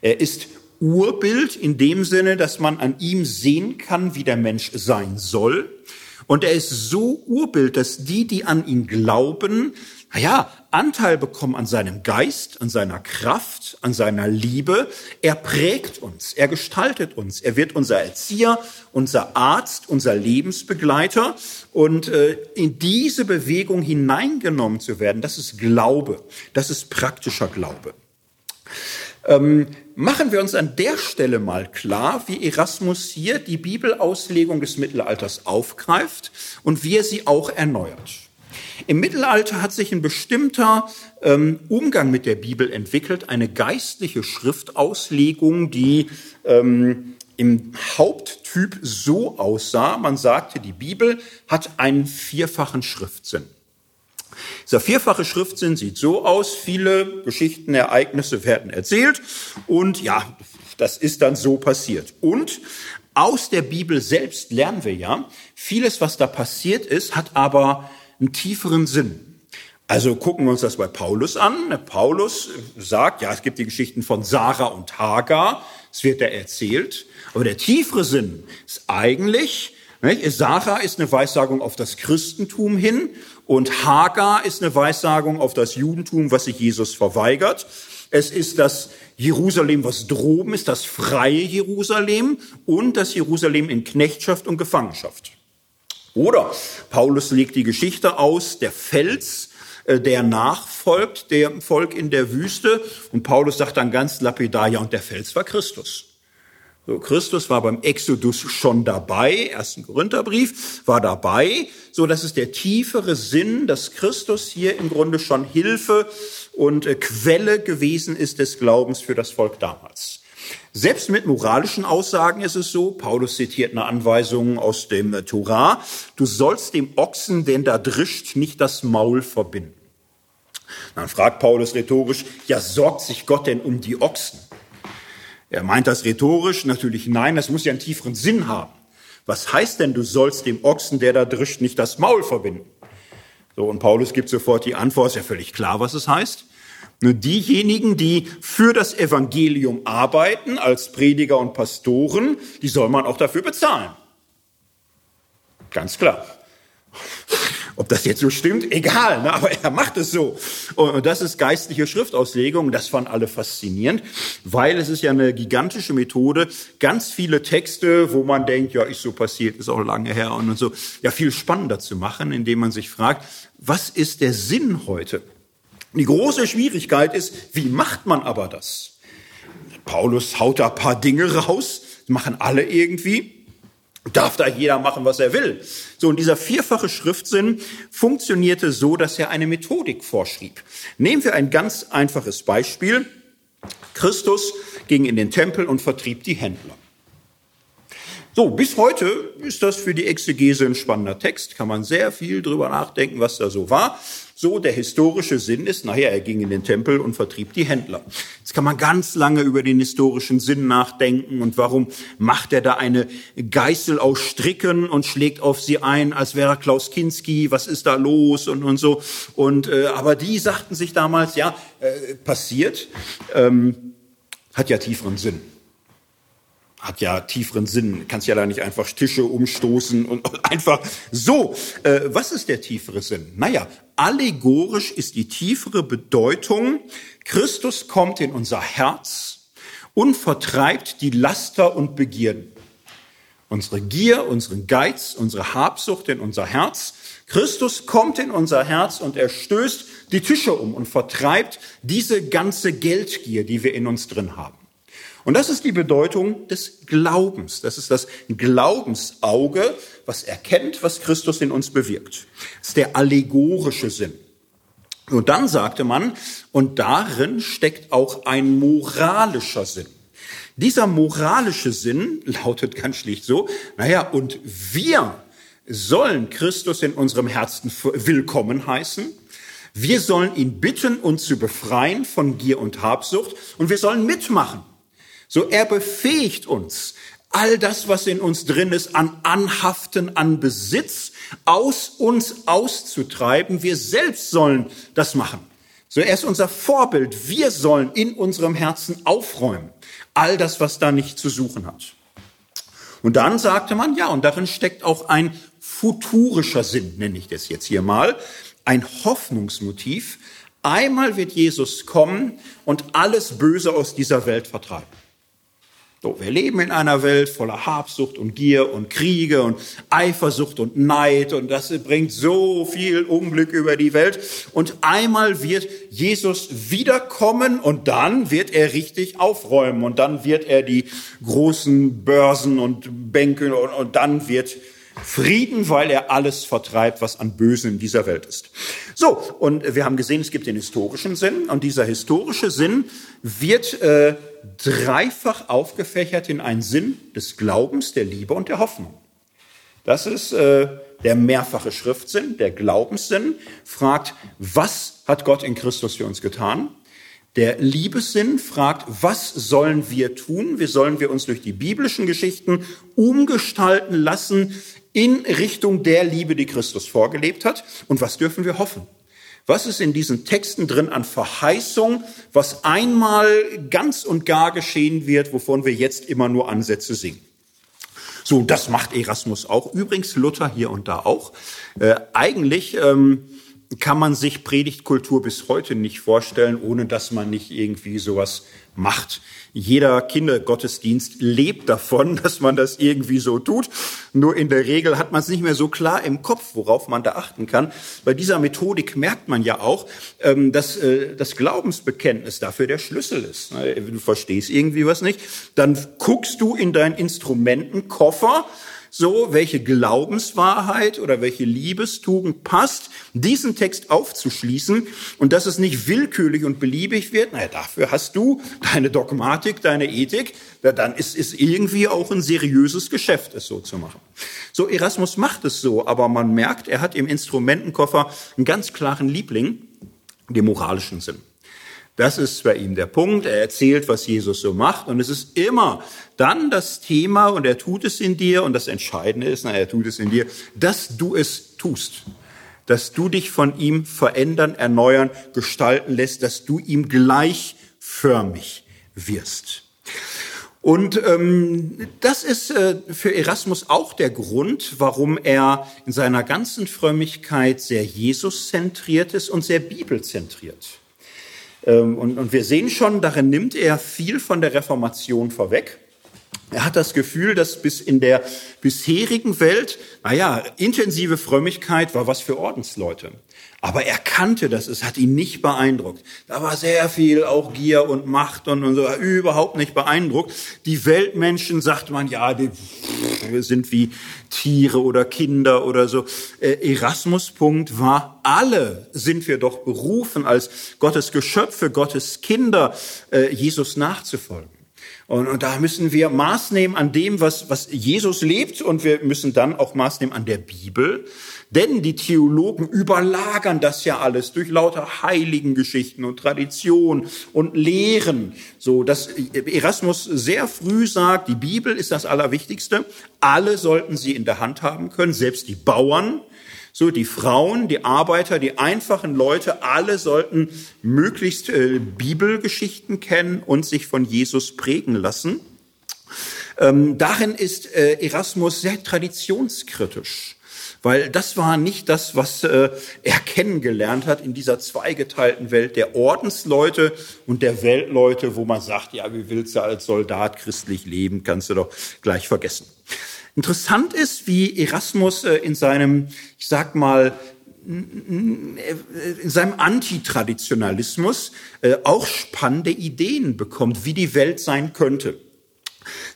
Er ist Urbild in dem Sinne, dass man an ihm sehen kann, wie der Mensch sein soll. Und er ist so Urbild, dass die, die an ihn glauben, naja, Anteil bekommen an seinem Geist, an seiner Kraft, an seiner Liebe. Er prägt uns, er gestaltet uns, er wird unser Erzieher, unser Arzt, unser Lebensbegleiter. Und äh, in diese Bewegung hineingenommen zu werden, das ist Glaube, das ist praktischer Glaube. Ähm, machen wir uns an der Stelle mal klar, wie Erasmus hier die Bibelauslegung des Mittelalters aufgreift und wie er sie auch erneuert. Im Mittelalter hat sich ein bestimmter ähm, Umgang mit der Bibel entwickelt, eine geistliche Schriftauslegung, die ähm, im Haupttyp so aussah, man sagte, die Bibel hat einen vierfachen Schriftsinn. Dieser vierfache Schriftsinn sieht so aus, viele Geschichten, Ereignisse werden erzählt und ja, das ist dann so passiert. Und aus der Bibel selbst lernen wir ja, vieles, was da passiert ist, hat aber einen tieferen Sinn. Also gucken wir uns das bei Paulus an. Paulus sagt, ja, es gibt die Geschichten von Sarah und Hagar, es wird da erzählt. Aber der tiefere Sinn ist eigentlich? Sarah ist eine Weissagung auf das Christentum hin und Hagar ist eine Weissagung auf das Judentum, was sich Jesus verweigert. Es ist das Jerusalem, was droben ist, das freie Jerusalem und das Jerusalem in Knechtschaft und Gefangenschaft. Oder Paulus legt die Geschichte aus, der Fels, äh, der nachfolgt dem Volk in der Wüste. Und Paulus sagt dann ganz lapidar, ja, und der Fels war Christus. So, Christus war beim Exodus schon dabei, ersten Korintherbrief, war dabei, so dass es der tiefere Sinn, dass Christus hier im Grunde schon Hilfe und äh, Quelle gewesen ist des Glaubens für das Volk damals. Selbst mit moralischen Aussagen ist es so, Paulus zitiert eine Anweisung aus dem äh, Torah, du sollst dem Ochsen, den da drischt, nicht das Maul verbinden. Dann fragt Paulus rhetorisch, ja, sorgt sich Gott denn um die Ochsen? Er meint das rhetorisch, natürlich nein, das muss ja einen tieferen Sinn haben. Was heißt denn, du sollst dem Ochsen, der da drischt, nicht das Maul verbinden? So, und Paulus gibt sofort die Antwort, ist ja völlig klar, was es heißt. Nur diejenigen, die für das Evangelium arbeiten, als Prediger und Pastoren, die soll man auch dafür bezahlen. Ganz klar. Ob das jetzt so stimmt, egal, ne? aber er macht es so. Und das ist geistliche Schriftauslegung. Das fanden alle faszinierend, weil es ist ja eine gigantische Methode. Ganz viele Texte, wo man denkt, ja, ist so passiert, ist auch lange her und so, ja, viel spannender zu machen, indem man sich fragt, was ist der Sinn heute? Die große Schwierigkeit ist, wie macht man aber das? Paulus haut da ein paar Dinge raus, machen alle irgendwie. Darf da jeder machen, was er will. So, und dieser vierfache Schriftsinn funktionierte so, dass er eine Methodik vorschrieb. Nehmen wir ein ganz einfaches Beispiel. Christus ging in den Tempel und vertrieb die Händler. So, bis heute ist das für die Exegese ein spannender Text, kann man sehr viel drüber nachdenken, was da so war. So, der historische Sinn ist, nachher, er ging in den Tempel und vertrieb die Händler. Jetzt kann man ganz lange über den historischen Sinn nachdenken und warum macht er da eine Geißel aus Stricken und schlägt auf sie ein, als wäre Klaus Kinski, was ist da los und, und so. Und, äh, aber die sagten sich damals, ja, äh, passiert, ähm, hat ja tieferen Sinn hat ja tieferen Sinn. Kannst ja da nicht einfach Tische umstoßen und (laughs) einfach so. Äh, was ist der tiefere Sinn? Naja, allegorisch ist die tiefere Bedeutung, Christus kommt in unser Herz und vertreibt die Laster und Begierden. Unsere Gier, unseren Geiz, unsere Habsucht in unser Herz. Christus kommt in unser Herz und er stößt die Tische um und vertreibt diese ganze Geldgier, die wir in uns drin haben. Und das ist die Bedeutung des Glaubens. Das ist das Glaubensauge, was erkennt, was Christus in uns bewirkt. Das ist der allegorische Sinn. Und dann sagte man, und darin steckt auch ein moralischer Sinn. Dieser moralische Sinn (laughs) lautet ganz schlicht so, naja, und wir sollen Christus in unserem Herzen willkommen heißen. Wir sollen ihn bitten, uns zu befreien von Gier und Habsucht. Und wir sollen mitmachen. So, er befähigt uns, all das, was in uns drin ist, an Anhaften, an Besitz, aus uns auszutreiben. Wir selbst sollen das machen. So, er ist unser Vorbild. Wir sollen in unserem Herzen aufräumen. All das, was da nicht zu suchen hat. Und dann sagte man, ja, und darin steckt auch ein futurischer Sinn, nenne ich das jetzt hier mal, ein Hoffnungsmotiv. Einmal wird Jesus kommen und alles Böse aus dieser Welt vertreiben. So, wir leben in einer Welt voller Habsucht und Gier und Kriege und Eifersucht und Neid und das bringt so viel Unglück über die Welt. Und einmal wird Jesus wiederkommen und dann wird er richtig aufräumen und dann wird er die großen Börsen und Bänke und, und dann wird Frieden, weil er alles vertreibt, was an Bösen in dieser Welt ist. So, und wir haben gesehen, es gibt den historischen Sinn und dieser historische Sinn wird äh, dreifach aufgefächert in einen Sinn des Glaubens, der Liebe und der Hoffnung. Das ist äh, der mehrfache Schriftsinn, der Glaubenssinn, fragt, was hat Gott in Christus für uns getan? Der Liebessinn fragt, was sollen wir tun? Wie sollen wir uns durch die biblischen Geschichten umgestalten lassen in Richtung der Liebe, die Christus vorgelebt hat? Und was dürfen wir hoffen? Was ist in diesen Texten drin an Verheißung, was einmal ganz und gar geschehen wird, wovon wir jetzt immer nur Ansätze singen? So, das macht Erasmus auch. Übrigens Luther hier und da auch. Äh, eigentlich ähm, kann man sich Predigtkultur bis heute nicht vorstellen, ohne dass man nicht irgendwie sowas macht. Jeder Kindergottesdienst lebt davon, (laughs) dass man das irgendwie so tut. Nur in der Regel hat man es nicht mehr so klar im Kopf, worauf man da achten kann. Bei dieser Methodik merkt man ja auch, ähm, dass äh, das Glaubensbekenntnis dafür der Schlüssel ist. Du verstehst irgendwie was nicht, dann guckst du in deinen Instrumentenkoffer, so, welche Glaubenswahrheit oder welche Liebestugend passt, diesen Text aufzuschließen und dass es nicht willkürlich und beliebig wird. Naja, dafür hast du deine Dogmatik, deine Ethik. Ja, dann ist es irgendwie auch ein seriöses Geschäft, es so zu machen. So, Erasmus macht es so, aber man merkt, er hat im Instrumentenkoffer einen ganz klaren Liebling, den moralischen Sinn. Das ist bei ihm der Punkt. Er erzählt, was Jesus so macht. Und es ist immer dann das Thema, und er tut es in dir, und das Entscheidende ist, na, er tut es in dir, dass du es tust. Dass du dich von ihm verändern, erneuern, gestalten lässt, dass du ihm gleichförmig wirst. Und ähm, das ist äh, für Erasmus auch der Grund, warum er in seiner ganzen Frömmigkeit sehr Jesus-zentriert ist und sehr bibelzentriert. Ähm, und, und wir sehen schon, darin nimmt er viel von der Reformation vorweg. Er hat das Gefühl, dass bis in der bisherigen Welt, naja, intensive Frömmigkeit war was für Ordensleute. Aber er kannte das, es hat ihn nicht beeindruckt. Da war sehr viel auch Gier und Macht und, und so, überhaupt nicht beeindruckt. Die Weltmenschen sagt man, ja, die sind wie Tiere oder Kinder oder so. Äh, Erasmus Punkt war, alle sind wir doch berufen, als Gottes Geschöpfe, Gottes Kinder, äh, Jesus nachzufolgen. Und, und da müssen wir Maß nehmen an dem, was, was Jesus lebt und wir müssen dann auch Maß nehmen an der Bibel. Denn die Theologen überlagern das ja alles durch lauter Heiligengeschichten und Tradition und Lehren. So, dass Erasmus sehr früh sagt, die Bibel ist das Allerwichtigste. Alle sollten sie in der Hand haben können, selbst die Bauern. So, die Frauen, die Arbeiter, die einfachen Leute, alle sollten möglichst äh, Bibelgeschichten kennen und sich von Jesus prägen lassen. Ähm, darin ist äh, Erasmus sehr traditionskritisch weil das war nicht das, was äh, er kennengelernt hat in dieser zweigeteilten Welt der Ordensleute und der Weltleute, wo man sagt, ja, wie willst du als Soldat christlich leben, kannst du doch gleich vergessen. Interessant ist, wie Erasmus äh, in seinem, ich sag mal, in seinem Antitraditionalismus äh, auch spannende Ideen bekommt, wie die Welt sein könnte.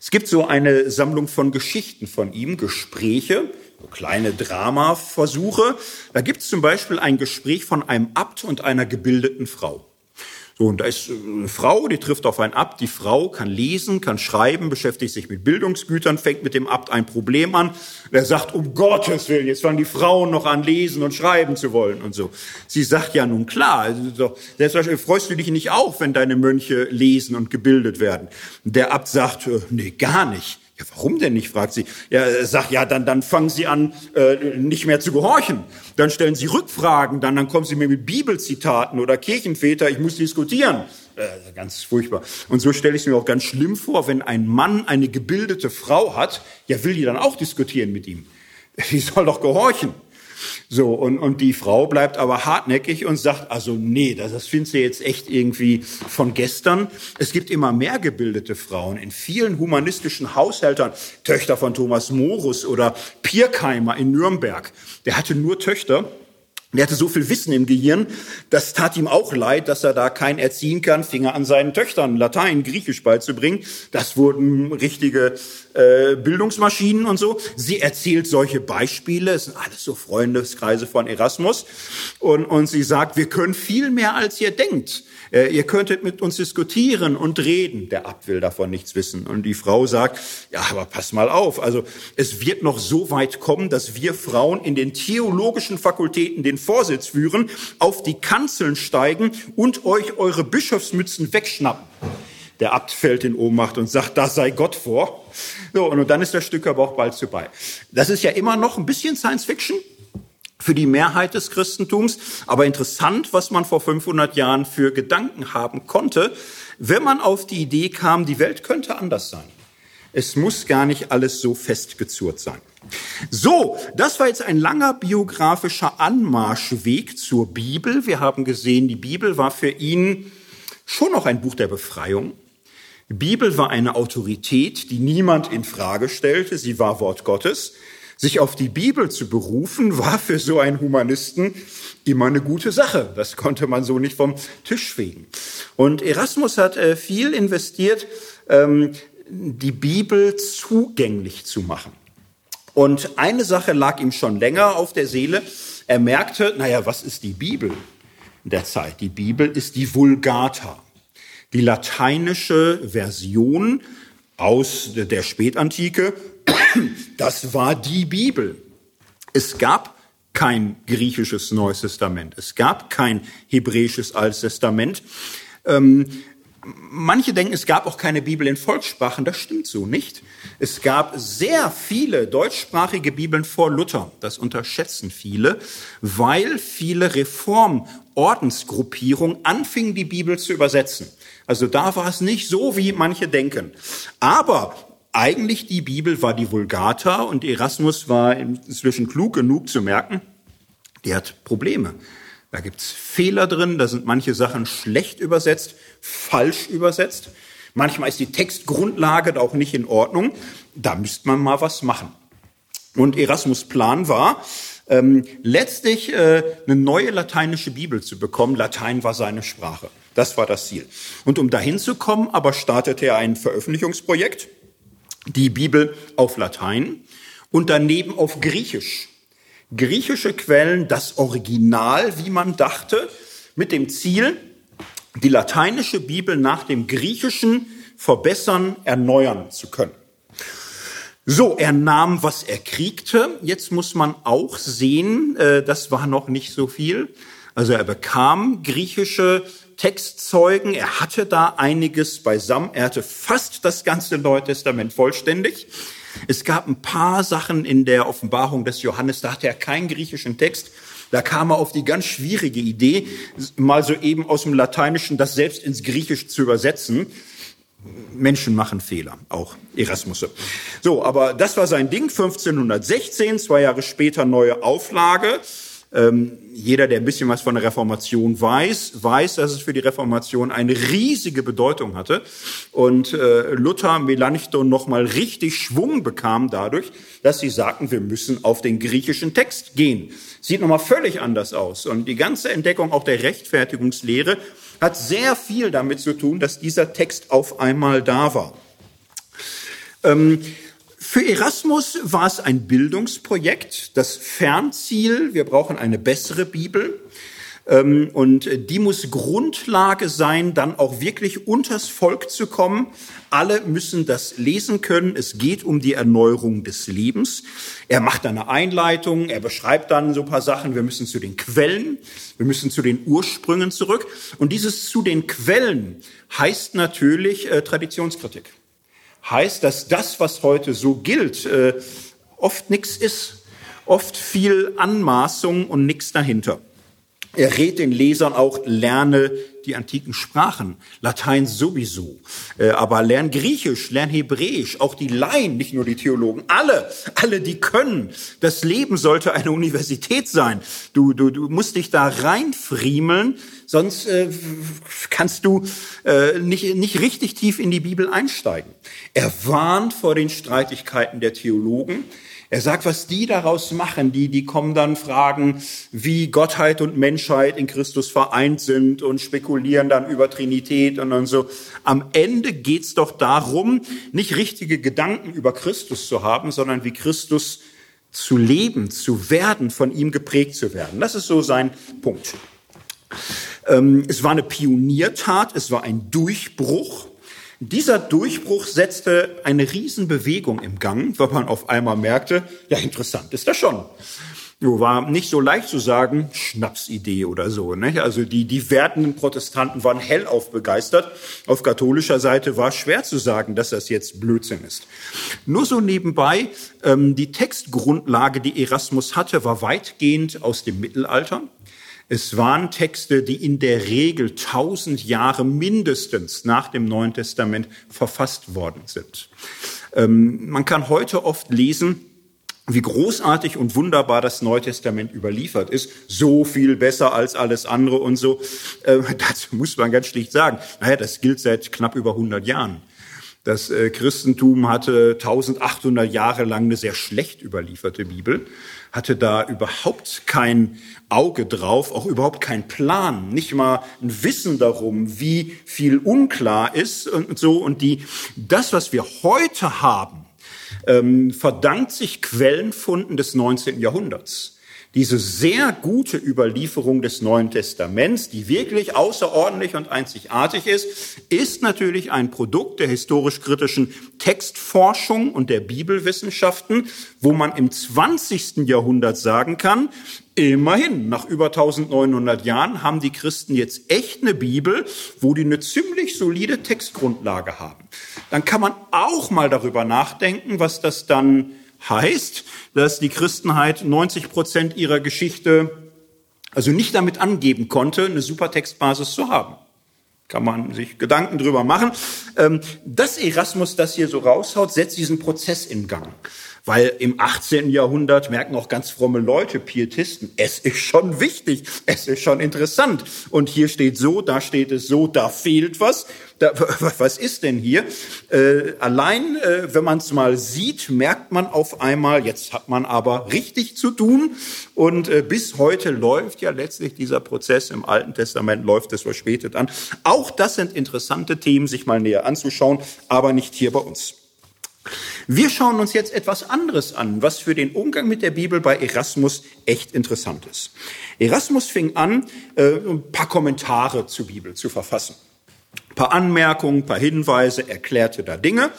Es gibt so eine Sammlung von Geschichten von ihm, Gespräche, kleine Dramaversuche. Da gibt es zum Beispiel ein Gespräch von einem Abt und einer gebildeten Frau. So, und da ist eine Frau, die trifft auf einen Abt. Die Frau kann lesen, kann schreiben, beschäftigt sich mit Bildungsgütern, fängt mit dem Abt ein Problem an. Er sagt, um Gottes Willen, jetzt fangen die Frauen noch an, lesen und schreiben zu wollen und so. Sie sagt ja nun klar, also, selbstverständlich freust du dich nicht auch, wenn deine Mönche lesen und gebildet werden. Der Abt sagt, äh, nee, gar nicht. Ja, warum denn nicht, fragt sie. Ja, sagt, ja, dann, dann fangen Sie an, äh, nicht mehr zu gehorchen. Dann stellen Sie Rückfragen, dann, dann kommen Sie mir mit Bibelzitaten oder Kirchenväter, ich muss diskutieren. Äh, ganz furchtbar. Und so stelle ich es mir auch ganz schlimm vor, wenn ein Mann eine gebildete Frau hat, ja, will die dann auch diskutieren mit ihm. (laughs) die soll doch gehorchen. So, und, und die Frau bleibt aber hartnäckig und sagt, also nee, das, das findest du jetzt echt irgendwie von gestern. Es gibt immer mehr gebildete Frauen in vielen humanistischen Haushältern, Töchter von Thomas Morus oder Pirkheimer in Nürnberg. Der hatte nur Töchter. Der hatte so viel Wissen im Gehirn, das tat ihm auch leid, dass er da kein erziehen kann, Finger an seinen Töchtern Latein, Griechisch beizubringen. Das wurden richtige äh, Bildungsmaschinen und so. Sie erzählt solche Beispiele, es sind alles so Freundeskreise von Erasmus. Und, und sie sagt, wir können viel mehr, als ihr denkt. Äh, ihr könntet mit uns diskutieren und reden. Der Abt will davon nichts wissen. Und die Frau sagt, ja, aber pass mal auf. Also es wird noch so weit kommen, dass wir Frauen in den theologischen Fakultäten den Vorsitz führen, auf die Kanzeln steigen und euch eure Bischofsmützen wegschnappen. Der Abt fällt in Ohnmacht und sagt, da sei Gott vor. So, und dann ist das Stück aber auch bald vorbei. Das ist ja immer noch ein bisschen Science Fiction, für die Mehrheit des Christentums. Aber interessant, was man vor 500 Jahren für Gedanken haben konnte, wenn man auf die Idee kam, die Welt könnte anders sein. Es muss gar nicht alles so festgezurrt sein. So, das war jetzt ein langer biografischer Anmarschweg zur Bibel. Wir haben gesehen, die Bibel war für ihn schon noch ein Buch der Befreiung. Die Bibel war eine Autorität, die niemand in Frage stellte. Sie war Wort Gottes. Sich auf die Bibel zu berufen, (laughs) war für so einen Humanisten immer eine gute Sache. Das konnte man so nicht vom Tisch fegen. Und Erasmus hat äh, viel investiert, ähm, die Bibel zugänglich zu machen. Und eine Sache lag ihm schon länger auf der Seele. Er merkte, naja, was ist die Bibel in der Zeit? Die Bibel ist die Vulgata, die lateinische Version aus der Spätantike das war die Bibel. Es gab kein griechisches Neues Testament. Es gab kein hebräisches Altes Testament. Ähm, manche denken, es gab auch keine Bibel in Volkssprachen. Das stimmt so nicht. Es gab sehr viele deutschsprachige Bibeln vor Luther. Das unterschätzen viele, weil viele Reformordensgruppierungen anfingen, die Bibel zu übersetzen. Also da war es nicht so, wie manche denken. Aber eigentlich die Bibel war die Vulgata und Erasmus war inzwischen klug genug zu merken, die hat Probleme. Da gibt's Fehler drin, da sind manche Sachen schlecht übersetzt, falsch übersetzt. Manchmal ist die Textgrundlage da auch nicht in Ordnung. Da müsste man mal was machen. Und Erasmus Plan war, ähm, letztlich äh, eine neue lateinische Bibel zu bekommen. Latein war seine Sprache. Das war das Ziel. Und um dahin zu kommen, aber startete er ein Veröffentlichungsprojekt die Bibel auf Latein und daneben auf Griechisch. Griechische Quellen, das Original, wie man dachte, mit dem Ziel, die lateinische Bibel nach dem Griechischen verbessern, erneuern zu können. So, er nahm, was er kriegte. Jetzt muss man auch sehen, äh, das war noch nicht so viel. Also er bekam griechische Textzeugen. Er hatte da einiges beisammen. Er hatte fast das ganze Neue Testament vollständig. Es gab ein paar Sachen in der Offenbarung des Johannes, da hatte er keinen griechischen Text. Da kam er auf die ganz schwierige Idee, mal so eben aus dem Lateinischen das selbst ins Griechische zu übersetzen. Menschen machen Fehler, auch Erasmus. So, aber das war sein Ding, 1516, zwei Jahre später neue Auflage. Ähm, jeder, der ein bisschen was von der Reformation weiß, weiß, dass es für die Reformation eine riesige Bedeutung hatte und äh, Luther, Melanchthon nochmal richtig Schwung bekam dadurch, dass sie sagten, wir müssen auf den griechischen Text gehen. Sieht nochmal völlig anders aus und die ganze Entdeckung auch der Rechtfertigungslehre hat sehr viel damit zu tun, dass dieser Text auf einmal da war. Ähm, für Erasmus war es ein Bildungsprojekt, das Fernziel, wir brauchen eine bessere Bibel. Ähm, und die muss Grundlage sein, dann auch wirklich unters Volk zu kommen. Alle müssen das lesen können. Es geht um die Erneuerung des Lebens. Er macht eine Einleitung, er beschreibt dann so ein paar Sachen. Wir müssen zu den Quellen, wir müssen zu den Ursprüngen zurück. Und dieses zu den Quellen heißt natürlich äh, Traditionskritik heißt, dass das, was heute so gilt, äh, oft nichts ist, oft viel Anmaßung und nichts dahinter. Er rät den Lesern auch, lerne die antiken Sprachen, Latein sowieso, äh, aber lern Griechisch, lern Hebräisch, auch die Laien, nicht nur die Theologen, alle, alle, die können. Das Leben sollte eine Universität sein. Du, du, du musst dich da reinfriemeln, sonst äh, kannst du äh, nicht, nicht richtig tief in die Bibel einsteigen. Er warnt vor den Streitigkeiten der Theologen. Er sagt, was die daraus machen, die, die kommen dann fragen, wie Gottheit und Menschheit in Christus vereint sind und spekulieren dann über Trinität und dann so. Am Ende geht's doch darum, nicht richtige Gedanken über Christus zu haben, sondern wie Christus zu leben, zu werden, von ihm geprägt zu werden. Das ist so sein Punkt. Ähm, es war eine Pioniertat, es war ein Durchbruch. Dieser Durchbruch setzte eine Riesenbewegung im Gang, weil man auf einmal merkte, ja, interessant ist das schon. War nicht so leicht zu sagen, Schnapsidee oder so. Ne? Also die, die wertenden Protestanten waren hellauf begeistert. Auf katholischer Seite war schwer zu sagen, dass das jetzt Blödsinn ist. Nur so nebenbei, ähm, die Textgrundlage, die Erasmus hatte, war weitgehend aus dem Mittelalter. Es waren Texte, die in der Regel tausend Jahre mindestens nach dem Neuen Testament verfasst worden sind. Ähm, man kann heute oft lesen, wie großartig und wunderbar das Neue Testament überliefert ist, so viel besser als alles andere und so. Äh, (laughs) dazu muss man ganz schlicht sagen, naja, das gilt seit knapp über 100 Jahren. Das äh, Christentum hatte 1800 Jahre lang eine sehr schlecht überlieferte Bibel, hatte da überhaupt kein Auge drauf, auch überhaupt kein Plan, nicht mal ein Wissen darum, wie viel unklar ist und so. Und die, das, was wir heute haben, ähm, verdankt sich Quellenfunden des 19. Jahrhunderts diese sehr gute Überlieferung des Neuen Testaments, die wirklich außerordentlich und einzigartig ist, ist natürlich ein Produkt der historisch-kritischen Textforschung und der Bibelwissenschaften, wo man im 20. Jahrhundert sagen kann, Immerhin, nach über 1900 Jahren haben die Christen jetzt echt eine Bibel, wo die eine ziemlich solide Textgrundlage haben. Dann kann man auch mal darüber nachdenken, was das dann heißt, dass die Christenheit 90 Prozent ihrer Geschichte also nicht damit angeben konnte, eine super Textbasis zu haben. Kann man sich Gedanken drüber machen. Ähm, dass Erasmus das hier so raushaut, setzt diesen Prozess in Gang. Weil im 18. Jahrhundert merken auch ganz fromme Leute, Pietisten, es ist schon wichtig, es ist schon interessant. Und hier steht so, da steht es so, da fehlt was. Da, was ist denn hier? Äh, allein, äh, wenn man es mal sieht, merkt man auf einmal, jetzt hat man aber richtig zu tun. Und äh, bis heute läuft ja letztlich dieser Prozess im Alten Testament, läuft es verspätet an. Auch das sind interessante Themen, sich mal näher anzuschauen, aber nicht hier bei uns. Wir schauen uns jetzt etwas anderes an, was für den Umgang mit der Bibel bei Erasmus echt interessant ist. Erasmus fing an, äh, ein paar Kommentare zur Bibel zu verfassen. Ein paar Anmerkungen, ein paar Hinweise, erklärte da Dinge.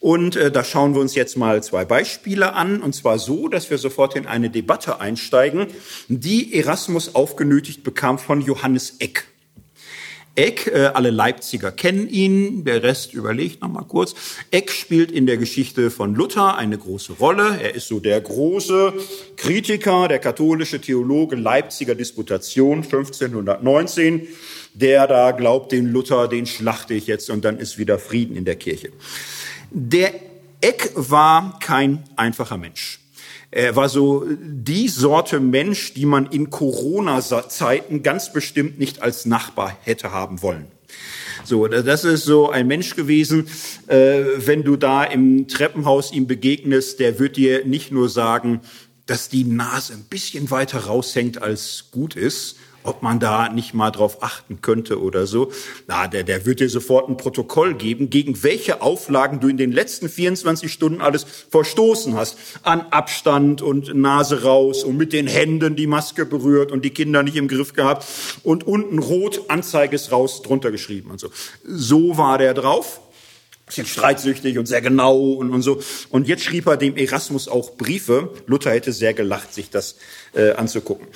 Und äh, da schauen wir uns jetzt mal zwei Beispiele an. Und zwar so, dass wir sofort in eine Debatte einsteigen, die Erasmus aufgenötigt bekam von Johannes Eck. Eck, äh, alle Leipziger kennen ihn, der Rest überlegt noch mal kurz. Eck spielt in der Geschichte von Luther eine große Rolle. Er ist so der große Kritiker, der katholische Theologe Leipziger Disputation 1519, der da glaubt, den Luther, den schlachte ich jetzt und dann ist wieder Frieden in der Kirche. Der Eck war kein einfacher Mensch. Er war so die Sorte Mensch, die man in Corona-Zeiten ganz bestimmt nicht als Nachbar hätte haben wollen. So, das ist so ein Mensch gewesen, äh, wenn du da im Treppenhaus ihm begegnest, der wird dir nicht nur sagen, dass die Nase ein bisschen weiter raushängt als gut ist, ob man da nicht mal drauf achten könnte oder so. Na, der, der wird dir sofort ein Protokoll geben, gegen welche Auflagen du in den letzten 24 Stunden alles verstoßen hast. An Abstand und Nase raus und mit den Händen die Maske berührt und die Kinder nicht im Griff gehabt und unten rot Anzeige ist raus drunter geschrieben und so. So war der drauf. Bisschen streitsüchtig und sehr genau und, und so. Und jetzt schrieb er dem Erasmus auch Briefe. Luther hätte sehr gelacht, sich das äh, anzugucken.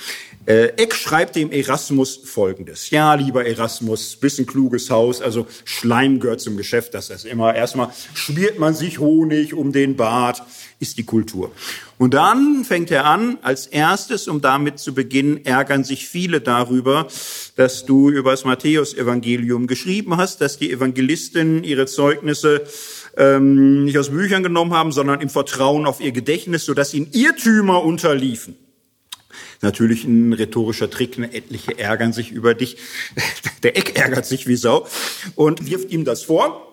Äh, Eck schreibt dem Erasmus Folgendes. Ja, lieber Erasmus, bisschen kluges Haus, also Schleim gehört zum Geschäft, das ist immer. Erstmal schmiert man sich Honig um den Bart, ist die Kultur. Und dann fängt er an, als erstes, um damit zu beginnen, ärgern sich viele darüber, dass du über das Matthäus-Evangelium geschrieben hast, dass die Evangelistinnen ihre Zeugnisse ähm, nicht aus Büchern genommen haben, sondern im Vertrauen auf ihr Gedächtnis, sodass ihnen Irrtümer unterliefen. Natürlich ein rhetorischer Trick, ne? etliche ärgern sich über dich. (laughs) Der Eck ärgert sich wie Sau und wirft ihm das vor.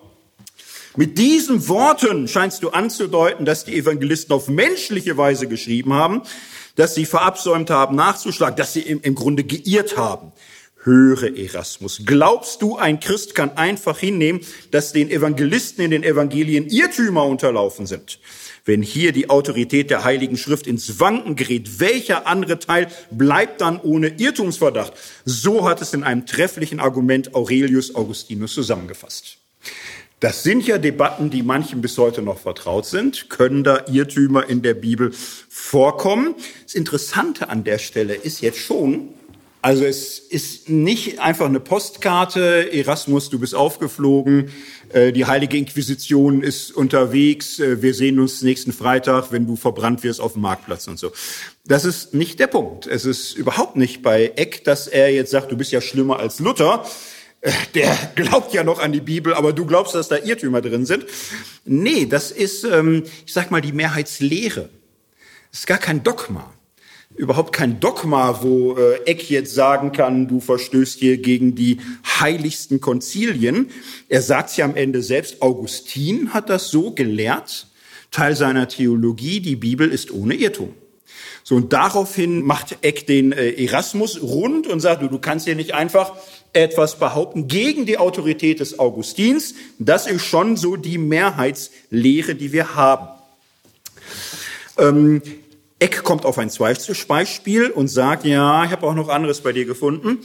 Mit diesen Worten scheinst du anzudeuten, dass die Evangelisten auf menschliche Weise geschrieben haben, dass sie verabsäumt haben nachzuschlagen, dass sie im, Grunde geirrt haben. Höre Erasmus, glaubst du, ein Christ kann einfach hinnehmen, dass den Evangelisten in den Evangelien Irrtümer unterlaufen sind? Wenn hier die Autorität der Heiligen Schrift ins Wanken gerät, welcher andere Teil bleibt dann ohne Irrtumsverdacht? So hat es in einem trefflichen Argument Aurelius Augustinus zusammengefasst. Das sind ja Debatten, die manchen bis heute noch vertraut sind. Können da Irrtümer in der Bibel vorkommen? Das Interessante an der Stelle ist jetzt schon, also es ist nicht einfach eine Postkarte, Erasmus, du bist aufgeflogen, äh, die Heilige Inquisition ist unterwegs, äh, wir sehen uns nächsten Freitag, wenn du verbrannt wirst auf dem Marktplatz und so. Das ist nicht der Punkt. Es ist überhaupt nicht bei Eck, dass er jetzt sagt, du bist ja schlimmer als Luther. (laughs) Der glaubt ja noch an die Bibel, aber du glaubst, dass da Irrtümer drin sind. Nee, das ist, ähm, ich sag mal, die Mehrheitslehre. Das ist gar kein Dogma überhaupt kein Dogma, wo äh, Eck jetzt sagen kann, du verstößt hier gegen die heiligsten Konzilien. Er sagt ja am Ende selbst, Augustin hat das so gelehrt, Teil seiner Theologie, die Bibel ist ohne Irrtum. So, und daraufhin macht Eck den äh, Erasmus rund und sagt, du, du kannst hier nicht einfach etwas behaupten gegen die Autorität des Augustins. Das ist schon so die Mehrheitslehre, die wir haben. Ähm, Eck kommt auf ein zweites Beispiel und sagt, ja, ich habe auch noch anderes bei dir gefunden.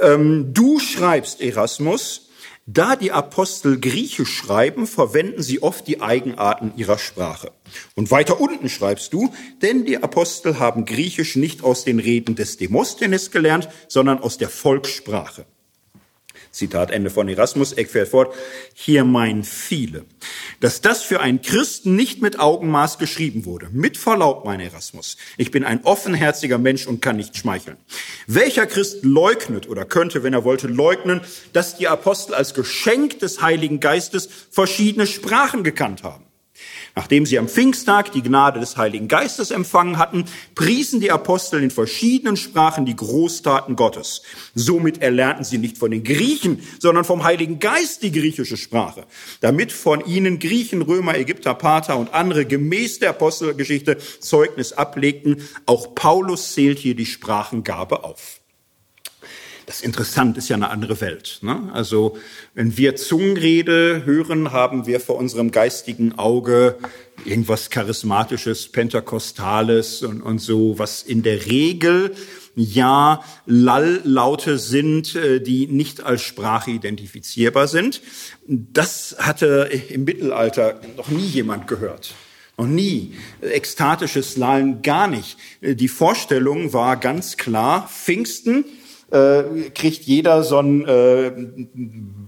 Ähm, du schreibst, Erasmus, da die Apostel Griechisch schreiben, verwenden sie oft die Eigenarten ihrer Sprache. Und weiter unten schreibst du, denn die Apostel haben Griechisch nicht aus den Reden des Demosthenes gelernt, sondern aus der Volkssprache. Zitat Ende von Erasmus, Eck fährt fort, hier meinen viele, dass das für einen Christen nicht mit Augenmaß geschrieben wurde. Mit Verlaub, mein Erasmus. Ich bin ein offenherziger Mensch und kann nicht schmeicheln. Welcher Christ leugnet oder könnte, wenn er wollte, leugnen, dass die Apostel als Geschenk des Heiligen Geistes verschiedene Sprachen gekannt haben? Nachdem sie am Pfingsttag die Gnade des Heiligen Geistes empfangen hatten, priesen die Apostel in verschiedenen Sprachen die Großtaten Gottes. Somit erlernten sie nicht von den Griechen, sondern vom Heiligen Geist die griechische Sprache, damit von ihnen Griechen, Römer, Ägypter, Pater und andere gemäß der Apostelgeschichte Zeugnis ablegten. Auch Paulus zählt hier die Sprachengabe auf. Das Interessante ist ja eine andere Welt. Ne? Also wenn wir Zungenrede hören, haben wir vor unserem geistigen Auge irgendwas Charismatisches, Pentakostales und, und so, was in der Regel ja Lalllaute sind, äh, die nicht als Sprache identifizierbar sind. Das hatte im Mittelalter noch nie jemand gehört. Noch nie. Ekstatisches Lallen gar nicht. Die Vorstellung war ganz klar, Pfingsten, äh, kriegt jeder so ein äh,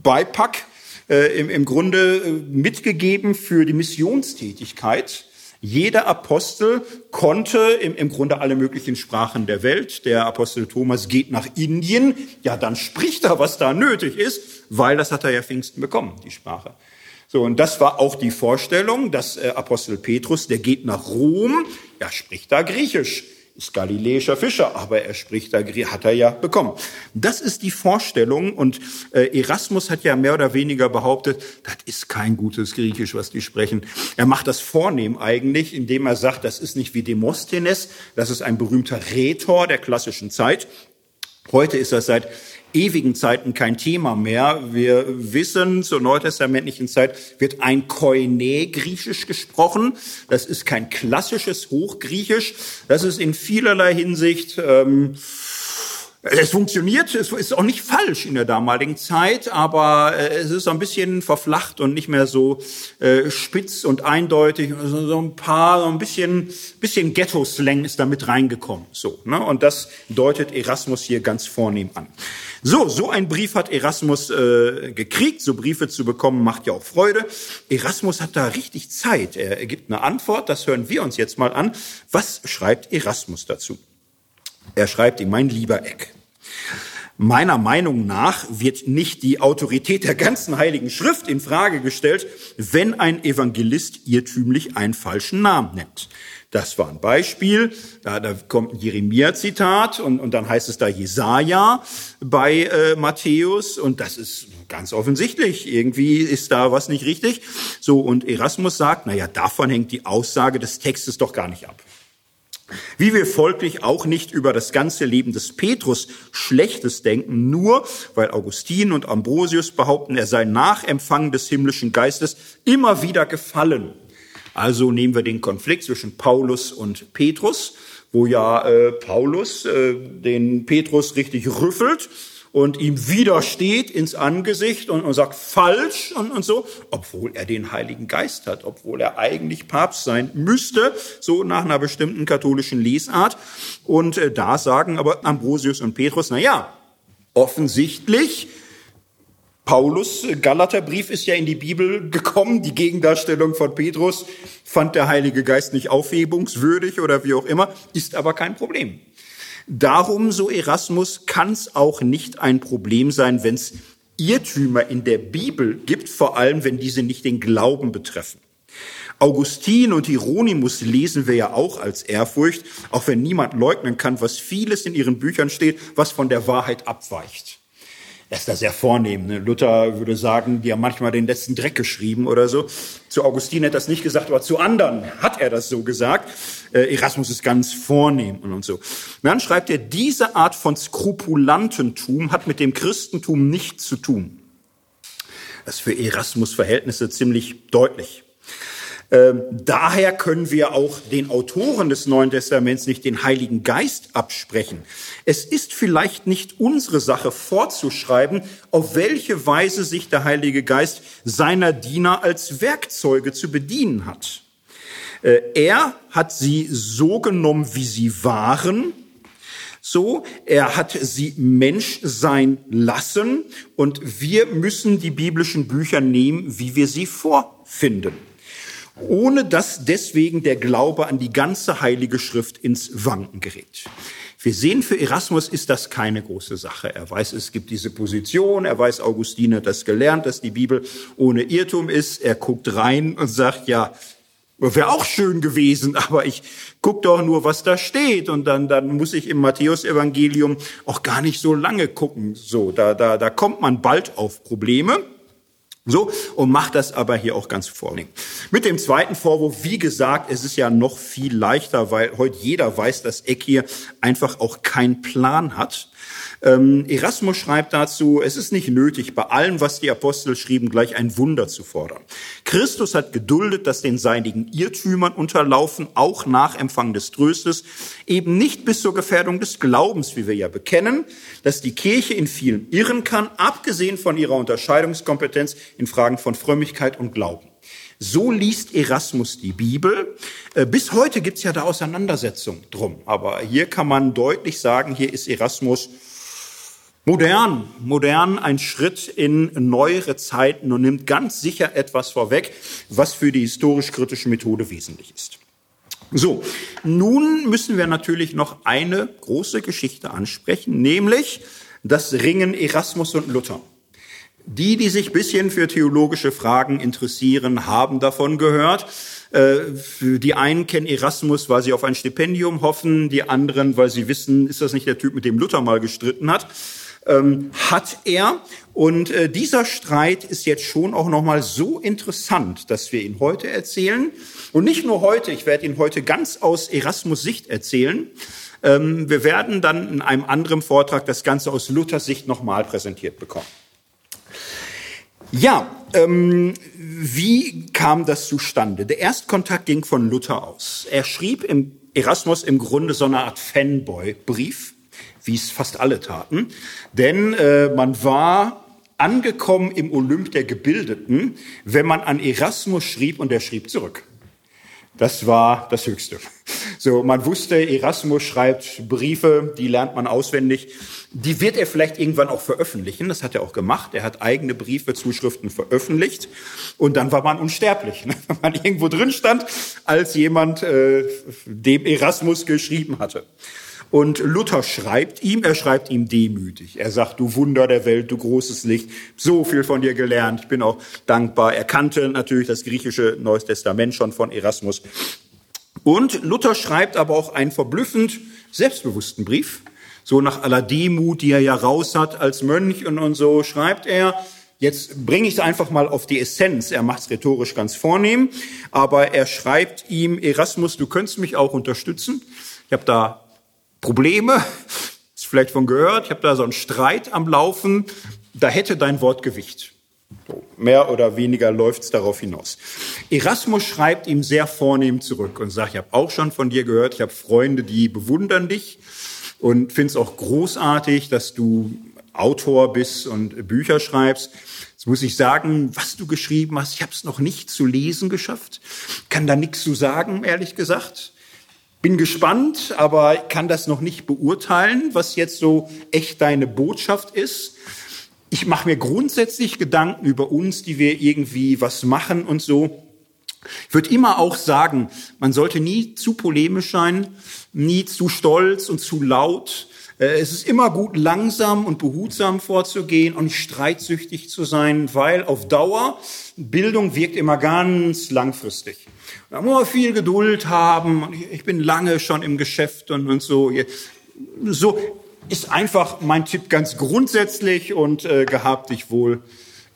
Beipack äh, im, im Grunde äh, mitgegeben für die Missionstätigkeit. Jeder Apostel konnte im, im Grunde alle möglichen Sprachen der Welt. Der Apostel Thomas geht nach Indien. Ja, dann spricht er, was da nötig ist, weil das hat er ja Pfingsten bekommen, die Sprache. So, und das war auch die Vorstellung, dass äh, Apostel Petrus, der geht nach Rom, ja, spricht da Griechisch ist galiläischer Fischer, aber er spricht da, hat er ja bekommen. Das ist die Vorstellung und äh, Erasmus hat ja mehr oder weniger behauptet, das ist kein gutes Griechisch, was die sprechen. Er macht das vornehm eigentlich, indem er sagt, das ist nicht wie Demosthenes, das ist ein berühmter Rhetor der klassischen Zeit. Heute ist das seit ewigen Zeiten kein Thema mehr. Wir wissen, zur neutestamentlichen Zeit wird ein Koine griechisch gesprochen. Das ist kein klassisches Hochgriechisch. Das ist in vielerlei Hinsicht ähm, Es funktioniert, es ist auch nicht falsch in der damaligen Zeit, aber äh, es ist ein bisschen verflacht und nicht mehr so äh, spitz und eindeutig. Also so ein paar, so ein bisschen, bisschen Ghetto-Slang ist da mit reingekommen. So, ne? Und das deutet Erasmus hier ganz vornehm an. So, so ein Brief hat Erasmus äh, gekriegt. So Briefe zu bekommen macht ja auch Freude. Erasmus hat da richtig Zeit. Er, er gibt eine Antwort. Das hören wir uns jetzt mal an. Was schreibt Erasmus dazu? Er schreibt ihm, mein lieber Eck. Meiner Meinung nach wird nicht die Autorität der ganzen Heiligen Schrift in Frage gestellt, wenn ein Evangelist irrtümlich einen falschen Namen nennt. Das war ein Beispiel. Da, da kommt ein Jeremia-Zitat und, und dann heißt es da Jesaja bei äh, Matthäus und das ist ganz offensichtlich. Irgendwie ist da was nicht richtig. So und Erasmus sagt, na ja, davon hängt die Aussage des Textes doch gar nicht ab. Wie wir folglich auch nicht über das ganze Leben des Petrus Schlechtes denken, nur weil Augustin und Ambrosius behaupten, er sei nach Empfang des himmlischen Geistes immer wieder gefallen. Also nehmen wir den Konflikt zwischen Paulus und Petrus, wo ja äh, Paulus äh, den Petrus richtig rüffelt und ihm widersteht ins Angesicht und, und sagt falsch und, und so, obwohl er den Heiligen Geist hat, obwohl er eigentlich Papst sein müsste, so nach einer bestimmten katholischen Lesart. Und äh, da sagen aber Ambrosius und Petrus, na ja, offensichtlich Paulus Galaterbrief ist ja in die Bibel gekommen. Die Gegendarstellung von Petrus fand der Heilige Geist nicht aufhebungswürdig oder wie auch immer, ist aber kein Problem. Darum, so Erasmus, kann es auch nicht ein Problem sein, wenn es Irrtümer in der Bibel gibt, vor allem wenn diese nicht den Glauben betreffen. Augustin und Hieronymus lesen wir ja auch als Ehrfurcht, auch wenn niemand leugnen kann, was vieles in ihren Büchern steht, was von der Wahrheit abweicht. Er ist da sehr vornehm. Ne? Luther würde sagen, die haben manchmal den letzten Dreck geschrieben oder so. Zu Augustin hat er das nicht gesagt, aber zu anderen hat er das so gesagt. Äh, Erasmus ist ganz vornehm und so. Und dann schreibt er, diese Art von Skrupulantentum hat mit dem Christentum nichts zu tun. Das ist für Erasmus Verhältnisse ziemlich deutlich. Ähm, daher können wir auch den Autoren des Neuen Testaments nicht den Heiligen Geist absprechen. Es ist vielleicht nicht unsere Sache vorzuschreiben, auf welche Weise sich der Heilige Geist seiner Diener als Werkzeuge zu bedienen hat. Äh, er hat sie so genommen, wie sie waren, so, er hat sie Mensch sein lassen und wir müssen die biblischen Bücher nehmen, wie wir sie vorfinden ohne dass deswegen der Glaube an die ganze Heilige Schrift ins Wanken gerät. Wir sehen, für Erasmus ist das keine große Sache. Er weiß, es gibt diese Position, er weiß, Augustine hat das gelernt, dass die Bibel ohne Irrtum ist. Er guckt rein und sagt, ja, wäre auch schön gewesen, (laughs) aber ich guck doch nur, was da steht und dann dann muss ich im Matthäusevangelium auch gar nicht so lange gucken. So, da da da kommt man bald auf Probleme. So, und macht das aber hier auch ganz vornehm. Mit dem zweiten Vorwurf, wie gesagt, es ist ja noch viel leichter, weil heute jeder weiß, dass Eck hier einfach auch keinen Plan hat. Ähm, Erasmus schreibt dazu, es ist nicht nötig, bei allem, was die Apostel schrieben, gleich ein Wunder zu fordern. Christus hat geduldet, dass den seinigen Irrtümern unterlaufen, auch nach Empfang des Tröstes, eben nicht bis zur Gefährdung des Glaubens, wie wir ja bekennen, dass die Kirche in vielen irren kann, abgesehen von ihrer Unterscheidungskompetenz in Fragen von Frömmigkeit und Glauben. So liest Erasmus die Bibel. Äh, bis heute gibt's ja da Auseinandersetzungen drum. Aber hier kann man deutlich sagen, hier ist Erasmus Modern, modern, ein Schritt in neuere Zeiten und nimmt ganz sicher etwas vorweg, was für die historisch-kritische Methode wesentlich ist. So, nun müssen wir natürlich noch eine große Geschichte ansprechen, nämlich das Ringen Erasmus und Luther. Die, die sich bisschen für theologische Fragen interessieren, haben davon gehört. Äh, die einen kennen Erasmus, weil sie auf ein Stipendium hoffen, die anderen, weil sie wissen, ist das nicht der Typ, mit dem Luther mal gestritten hat ähm, hat er. Und äh, dieser Streit ist jetzt schon auch nochmal so interessant, dass wir ihn heute erzählen. Und nicht nur heute, ich werde ihn heute ganz aus Erasmus Sicht erzählen. Ähm, wir werden dann in einem anderen Vortrag das Ganze aus Luthers Sicht nochmal präsentiert bekommen. Ja, ähm, wie kam das zustande? Der Erstkontakt ging von Luther aus. Er schrieb im Erasmus im Grunde so eine Art Fanboy-Brief wie es fast alle taten. Denn äh, man war angekommen im Olymp der Gebildeten, wenn man an Erasmus schrieb und er schrieb zurück. Das war das Höchste. So, man wusste, Erasmus schreibt Briefe, die lernt man auswendig. Die wird er vielleicht irgendwann auch veröffentlichen. Das hat er auch gemacht. Er hat eigene Briefe, Zuschriften veröffentlicht. Und dann war man unsterblich, (laughs) ne? wenn man irgendwo drin stand, als jemand, äh, dem Erasmus geschrieben hatte. Und Luther schreibt ihm, er schreibt ihm demütig. Er sagt, du Wunder der Welt, du großes Licht, so viel von dir gelernt, ich bin auch dankbar. Er kannte natürlich das griechische Neues Testament schon von Erasmus. Und Luther schreibt aber auch einen verblüffend selbstbewussten Brief. So nach aller Demut, die er ja raus hat als Mönch und, und so, schreibt er, Jetzt bringe ich es einfach mal auf die Essenz. Er macht es rhetorisch ganz vornehm, aber er schreibt ihm, Erasmus, du könntest mich auch unterstützen. Ich habe da Probleme, ist vielleicht von gehört, ich habe da so einen Streit am Laufen, da hätte dein Wort Gewicht. So, mehr oder weniger läuft es darauf hinaus. Erasmus schreibt ihm sehr vornehm zurück und sagt, ich habe auch schon von dir gehört, ich habe Freunde, die bewundern dich und finde es auch großartig, dass du Autor bist und Bücher schreibst. Jetzt muss ich sagen, was du geschrieben hast, ich habe es noch nicht zu lesen geschafft, kann da nichts zu sagen, ehrlich gesagt. Bin gespannt, aber kann das noch nicht beurteilen, was jetzt so echt deine Botschaft ist. Ich mache mir grundsätzlich Gedanken über uns, die wir irgendwie was machen und so. Ich würde immer auch sagen, man sollte nie zu polemisch sein, nie zu stolz und zu laut. Äh, es ist immer gut, langsam und behutsam vorzugehen und streitsüchtig zu sein, weil auf Dauer Bildung wirkt immer ganz langfristig. Da muss man viel Geduld haben. Ich bin lange schon im Geschäft und, und so. So ist einfach mein Tipp ganz grundsätzlich und äh, gehabt dich wohl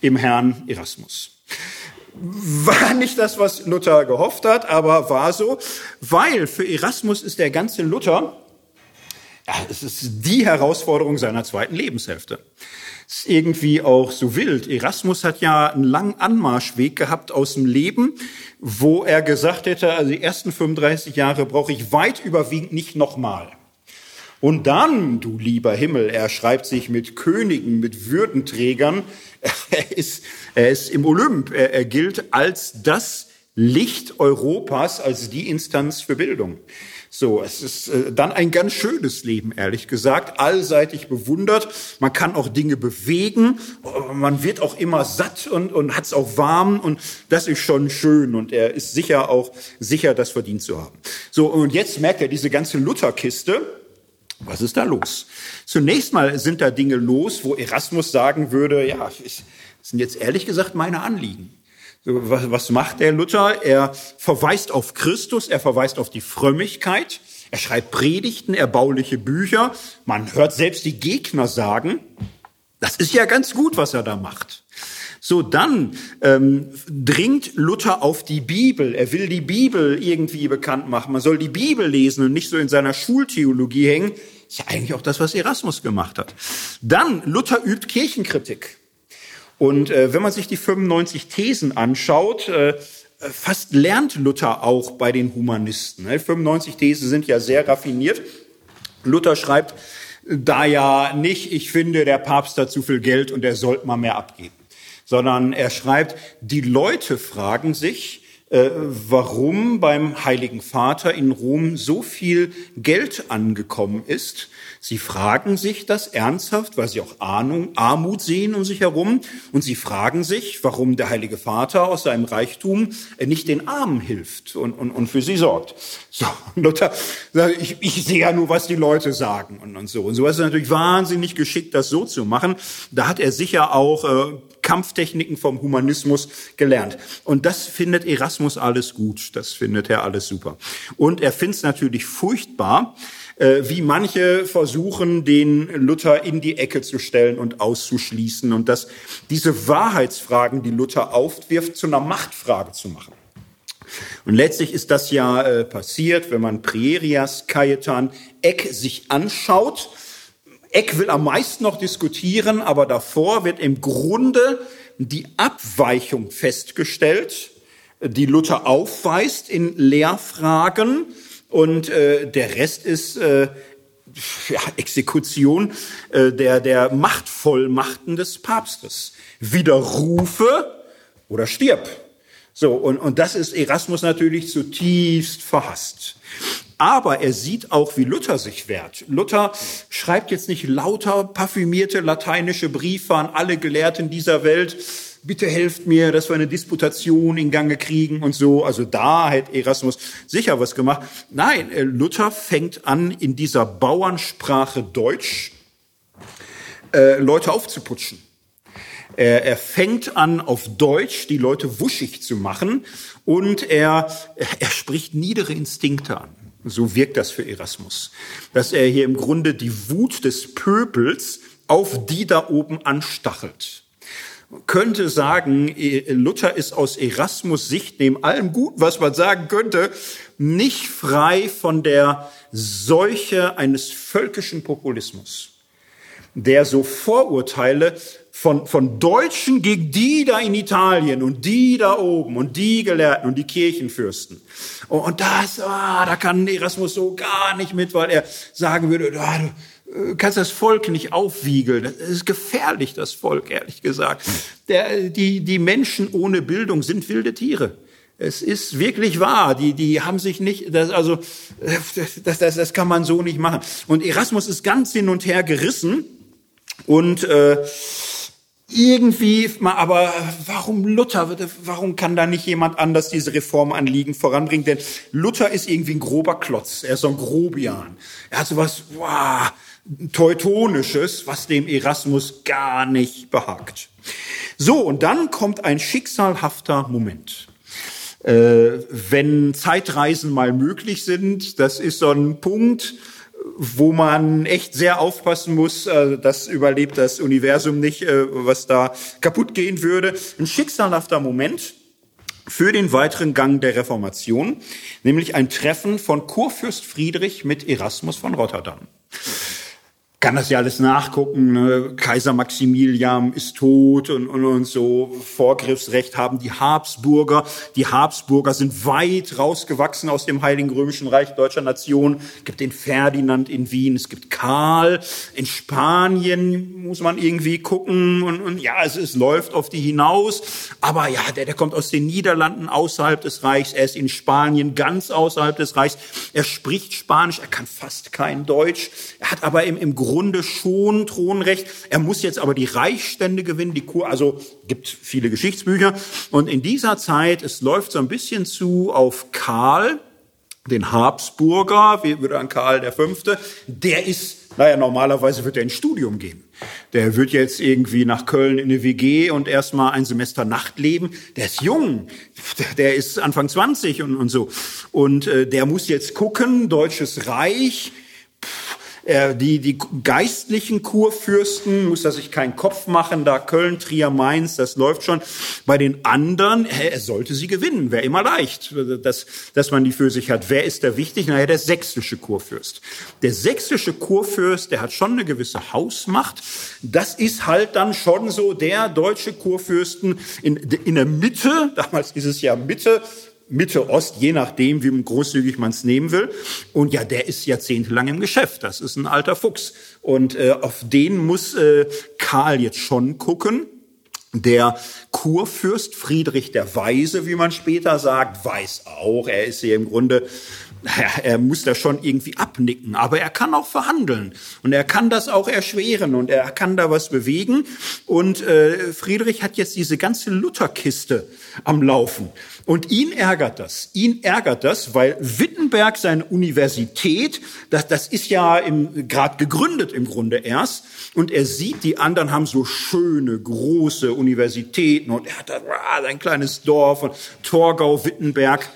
im Herrn Erasmus. War nicht das, was Luther gehofft hat, aber war so, weil für Erasmus ist der ganze Luther, ja, es ist die Herausforderung seiner zweiten Lebenshälfte ist irgendwie auch so wild. Erasmus hat ja einen langen Anmarschweg gehabt aus dem Leben, wo er gesagt hätte, also die ersten 35 Jahre brauche ich weit überwiegend nicht nochmal. Und dann, du lieber Himmel, er schreibt sich mit Königen, mit Würdenträgern. (laughs) Er ist, er ist im Olymp. Er, er gilt als das Licht Europas, als die Instanz für Bildung. So, es ist äh, dann ein ganz schönes Leben, ehrlich gesagt, allseitig bewundert. Man kann auch Dinge bewegen, man wird auch immer satt und, und hat es auch warm und das ist schon schön und er ist sicher auch sicher, das verdient zu haben. So, und jetzt merkt er diese ganze Lutherkiste, was ist da los? Zunächst mal sind da Dinge los, wo Erasmus sagen würde, ja, das sind jetzt ehrlich gesagt meine Anliegen. Was, was macht der Luther? Er verweist auf Christus, er verweist auf die Frömmigkeit, er schreibt Predigten, erbauliche Bücher. Man hört selbst die Gegner sagen, das ist ja ganz gut, was er da macht. So, dann ähm, dringt Luther auf die Bibel. Er will die Bibel irgendwie bekannt machen. Man soll die Bibel lesen und nicht so in seiner Schultheologie hängen. Ist ja eigentlich auch das, was Erasmus gemacht hat. Dann, Luther übt Kirchenkritik. Und äh, wenn man sich die 95 Thesen anschaut, äh, fast lernt Luther auch bei den Humanisten. Ne? 95 Thesen sind ja sehr raffiniert. Luther schreibt da ja nicht, ich finde, der Papst hat zu viel Geld und er sollte mal mehr abgeben, sondern er schreibt, die Leute fragen sich, äh, warum beim Heiligen Vater in Rom so viel Geld angekommen ist. Sie fragen sich das ernsthaft, weil sie auch Ahnung, Armut sehen um sich herum. Und sie fragen sich, warum der Heilige Vater aus seinem Reichtum äh, nicht den Armen hilft und, und, und für sie sorgt. So, (laughs) Luther ich, ich sehe ja nur, was die Leute sagen und, und so. Und so ist es natürlich wahnsinnig geschickt, das so zu machen. Da hat er sicher auch äh, Kampftechniken vom Humanismus gelernt. Und das findet Erasmus alles gut. Das findet er alles super. Und er findet es natürlich furchtbar, äh, wie manche versuchen, den Luther in die Ecke zu stellen und auszuschließen und dass diese Wahrheitsfragen, die Luther aufwirft, zu einer Machtfrage zu machen. Und letztlich ist das ja äh, passiert, wenn man Prierias, Cajetan, Eck sich anschaut, Eck will am meisten noch diskutieren, aber davor wird im Grunde die Abweichung festgestellt, die Luther aufweist in Lehrfragen und äh, der Rest ist äh, ja, Exekution äh, der, der Machtvollmachten des Papstes. Widerrufe oder stirb. So, und, und das ist Erasmus natürlich zutiefst verhasst. Aber er sieht auch, wie Luther sich wehrt. Luther schreibt jetzt nicht lauter parfümierte lateinische Briefe an alle Gelehrten dieser Welt. Bitte helft mir, dass wir eine Disputation in Gange kriegen und so. Also da hätte Erasmus sicher was gemacht. Nein, äh, Luther fängt an, in dieser Bauernsprache Deutsch äh, Leute aufzuputschen. Er, er fängt an, auf Deutsch die Leute wuschig zu machen und er, er spricht niedere Instinkte an. So wirkt das für Erasmus. Dass er hier im Grunde die Wut des Pöbels auf die da oben anstachelt. Man könnte sagen, Luther ist aus Erasmus Sicht, neben allem Guten, was man sagen könnte, nicht frei von der Seuche eines völkischen Populismus, der so Vorurteile von, von Deutschen gegen die da in Italien und die da oben und die Gelehrten und die Kirchenfürsten. Und das, ah, da kann Erasmus so gar nicht mit, weil er sagen würde, ah, du äh, kannst das Volk nicht aufwiegeln. Das ist gefährlich, das Volk, ehrlich gesagt. Der, die, die Menschen ohne Bildung sind wilde Tiere. Es ist wirklich wahr. Die, die haben sich nicht, das, also, das, das, das kann man so nicht machen. Und Erasmus ist ganz hin und her gerissen und äh, irgendwie, aber warum Luther? Warum kann da nicht jemand anders diese Reformanliegen voranbringen? Denn Luther ist irgendwie ein grober Klotz. Er ist so ein Grobian. Er hat so was, wow, Teutonisches, was dem Erasmus gar nicht behagt. So, und dann kommt ein schicksalhafter Moment. Äh, wenn Zeitreisen mal möglich sind, das ist so ein Punkt, wo man echt sehr aufpassen muss, äh, das überlebt das Universum nicht, äh, was da kaputt gehen würde. Ein schicksalhafter Moment für den weiteren Gang der Reformation, nämlich ein Treffen von Kurfürst Friedrich mit Erasmus von Rotterdam kann das ja alles nachgucken. Ne? Kaiser Maximilian ist tot und, und, und so. Vorgriffsrecht haben die Habsburger. Die Habsburger sind weit rausgewachsen aus dem Heiligen Römischen Reich deutscher Nation. Es gibt den Ferdinand in Wien, es gibt Karl. In Spanien muss man irgendwie gucken. Und, und ja, es, es läuft auf die hinaus. Aber ja, der, der kommt aus den Niederlanden außerhalb des Reichs. Er ist in Spanien ganz außerhalb des Reichs. Er spricht Spanisch, er kann fast kein Deutsch. Er hat aber im, im Grunde schon Thronrecht. Er muss jetzt aber die Reichsstände gewinnen, die Kur, also gibt viele Geschichtsbücher. Und in dieser Zeit, es läuft so ein bisschen zu auf Karl, den Habsburger, wie würde an Karl der Fünfte, der ist, naja, normalerweise wird er ins Studium gehen. Der wird jetzt irgendwie nach Köln in eine WG und erstmal ein Semester Nacht leben. Der ist jung, der ist Anfang 20 und, und so. Und äh, der muss jetzt gucken, Deutsches Reich, äh, die, die geistlichen Kurfürsten muss er sich keinen Kopf machen, da Köln, Trier, Mainz, das läuft schon. Bei den anderen, hä, er sollte sie gewinnen, wäre immer leicht, dass, dass man die für sich hat. Wer ist da wichtig? Naja, der sächsische Kurfürst. Der sächsische Kurfürst, der hat schon eine gewisse Hausmacht. Das ist halt dann schon so der deutsche Kurfürsten in, in der Mitte, damals dieses Jahr Mitte, Mitte Ost, je nachdem, wie großzügig man es nehmen will. Und ja, der ist jahrzehntelang im Geschäft. Das ist ein alter Fuchs. Und äh, auf den muss äh, Karl jetzt schon gucken. Der Kurfürst Friedrich der Weise, wie man später sagt, weiß auch, er ist hier im Grunde er muss da schon irgendwie abnicken, aber er kann auch verhandeln. Und er kann das auch erschweren und er kann da was bewegen. Und äh, Friedrich hat jetzt diese ganze Lutherkiste am Laufen. Und ihn ärgert das. Ihn ärgert das, weil Wittenberg seine Universität, das, das ist ja gerade gegründet im Grunde erst. Und er sieht, die anderen haben so schöne große Universitäten. Und er hat da ah, sein kleines Dorf und Torgau, Wittenberg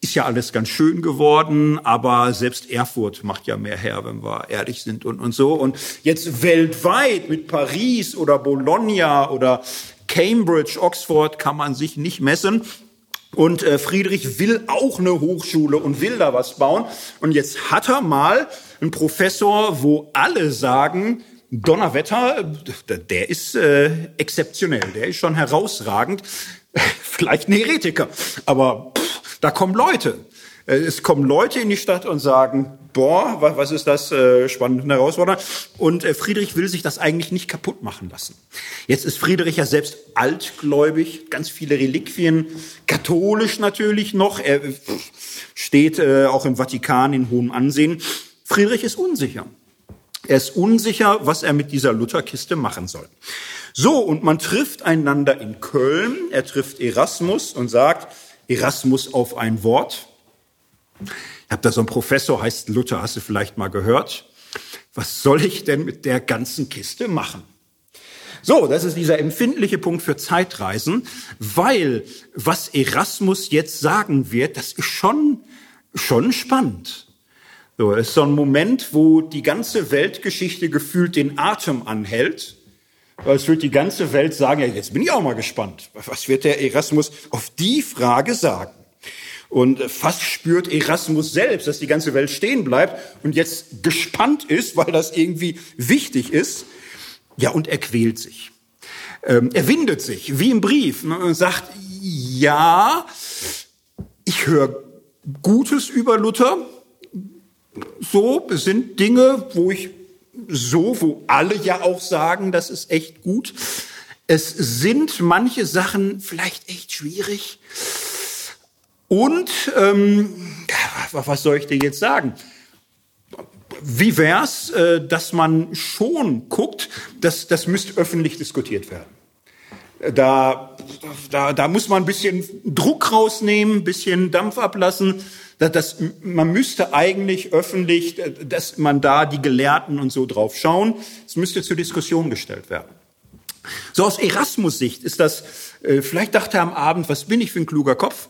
ist ja alles ganz schön geworden, aber selbst Erfurt macht ja mehr her, wenn wir ehrlich sind und, und so. Und jetzt weltweit mit Paris oder Bologna oder Cambridge, Oxford kann man sich nicht messen. Und äh, Friedrich will auch eine Hochschule und will da was bauen. Und jetzt hat er mal einen Professor, wo alle sagen, Donnerwetter, der ist äh, exzeptionell, der ist schon herausragend. (laughs) Vielleicht ein Heretiker, aber pff, da kommen Leute. Äh, es kommen Leute in die Stadt und sagen, boah, was ist das äh, spannend und herausfordernd. Und äh, Friedrich will sich das eigentlich nicht kaputt machen lassen. Jetzt ist Friedrich ja selbst altgläubig, ganz viele Reliquien, katholisch natürlich noch. Er steht äh, auch im Vatikan in hohem Ansehen. Friedrich ist unsicher. Er ist unsicher, was er mit dieser Lutherkiste machen soll. So, und man trifft einander in Köln. Er trifft Erasmus und sagt, Erasmus auf ein Wort. Ich habe da so einen Professor, heißt Luther, hast du vielleicht mal gehört? Was soll ich denn mit der ganzen Kiste machen? So, das ist dieser empfindliche Punkt für Zeitreisen, weil was Erasmus jetzt sagen wird, das ist schon, schon spannend. So, es ist so ein Moment, wo die ganze Weltgeschichte gefühlt den Atem anhält. Weil es wird die ganze Welt sagen, ja, jetzt bin ich auch mal gespannt. Was wird der Erasmus auf die Frage sagen? Und fast spürt Erasmus selbst, dass die ganze Welt stehen bleibt und jetzt gespannt ist, weil das irgendwie wichtig ist. Ja, und er quält sich. Ähm, er windet sich, wie im Brief, ne, und sagt, ja, ich höre Gutes über Luther. So, sind Dinge, wo ich so, wo alle ja auch sagen, das ist echt gut. Es sind manche Sachen vielleicht echt schwierig. Und ähm, was soll ich dir jetzt sagen? Wie wär's, äh, dass man schon guckt, dass das müsste öffentlich diskutiert werden? Da, da, da muss man ein bisschen Druck rausnehmen, ein bisschen Dampf ablassen. Das, das, man müsste eigentlich öffentlich, dass man da die Gelehrten und so drauf schauen. Es müsste zur Diskussion gestellt werden. So aus Erasmus Sicht ist das, äh, vielleicht dachte er am Abend, was bin ich für ein kluger Kopf?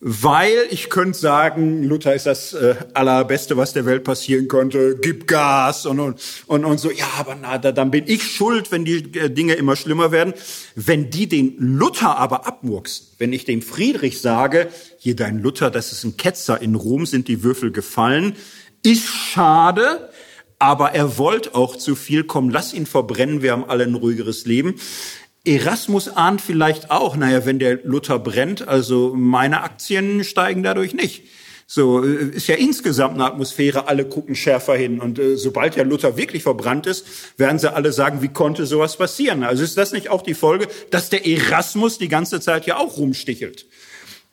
Weil ich könnte sagen, Luther ist das äh, allerbeste, was der Welt passieren könnte. Gib Gas und und und, und so. Ja, aber na, da, dann bin ich schuld, wenn die äh, Dinge immer schlimmer werden. Wenn die den Luther aber abmurksen, wenn ich dem Friedrich sage, hier dein Luther, das ist ein Ketzer. In Rom sind die Würfel gefallen, ist schade. Aber er wollte auch zu viel. Komm, lass ihn verbrennen. Wir haben alle ein ruhigeres Leben. Erasmus ahnt vielleicht auch, naja, wenn der Luther brennt, also meine Aktien steigen dadurch nicht. So äh, ist ja insgesamt eine Atmosphäre, alle gucken schärfer hin. Und äh, sobald der Luther wirklich verbrannt ist, werden sie alle sagen, wie konnte sowas passieren? Also ist das nicht auch die Folge, dass der Erasmus die ganze Zeit ja auch rumstichelt?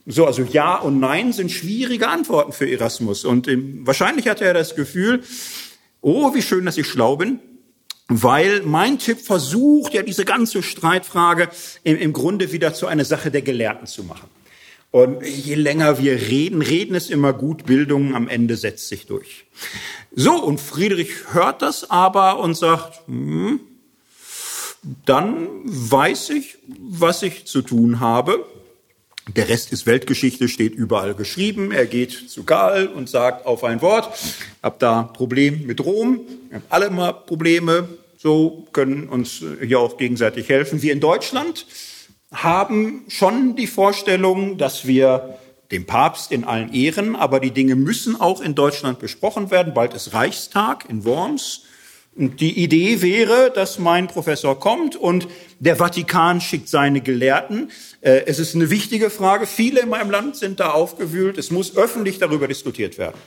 So, also Ja und Nein sind schwierige Antworten für Erasmus. Und ähm, wahrscheinlich hatte er das Gefühl, oh, wie schön, dass ich schlau bin weil mein Tipp versucht ja diese ganze Streitfrage im, im Grunde wieder zu einer Sache der Gelehrten zu machen. Und je länger wir reden, reden ist immer gut, Bildung am Ende setzt sich durch. So, und Friedrich hört das aber und sagt, hm, dann weiß ich, was ich zu tun habe. Der Rest ist Weltgeschichte, steht überall geschrieben. Er geht zu Karl und sagt auf ein Wort, hab da Problem mit Rom, wir haben alle mal Probleme, so können uns hier auch gegenseitig helfen. Wir in Deutschland haben schon die Vorstellung, dass wir dem Papst in allen Ehren, aber die Dinge müssen auch in Deutschland besprochen werden. Bald ist Reichstag in Worms. Die Idee wäre, dass mein Professor kommt und der Vatikan schickt seine Gelehrten. Äh, es ist eine wichtige Frage. Viele in meinem Land sind da aufgewühlt. Es muss öffentlich darüber diskutiert werden.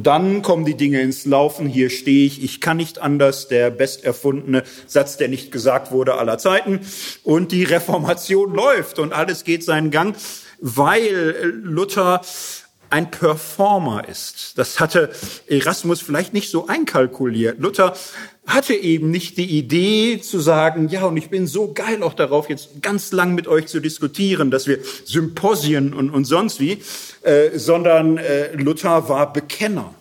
Dann kommen die Dinge ins Laufen. Hier stehe ich. Ich kann nicht anders. Der besterfundene Satz, der nicht gesagt wurde aller Zeiten. Und die Reformation (laughs) läuft und alles geht seinen Gang, weil Luther ein Performer ist. Das hatte Erasmus vielleicht nicht so einkalkuliert. Luther hatte eben nicht die Idee zu sagen, ja, und ich bin so geil auch darauf, jetzt ganz lang mit euch zu diskutieren, dass wir Symposien und, und sonst wie, äh, sondern äh, Luther war Bekenner.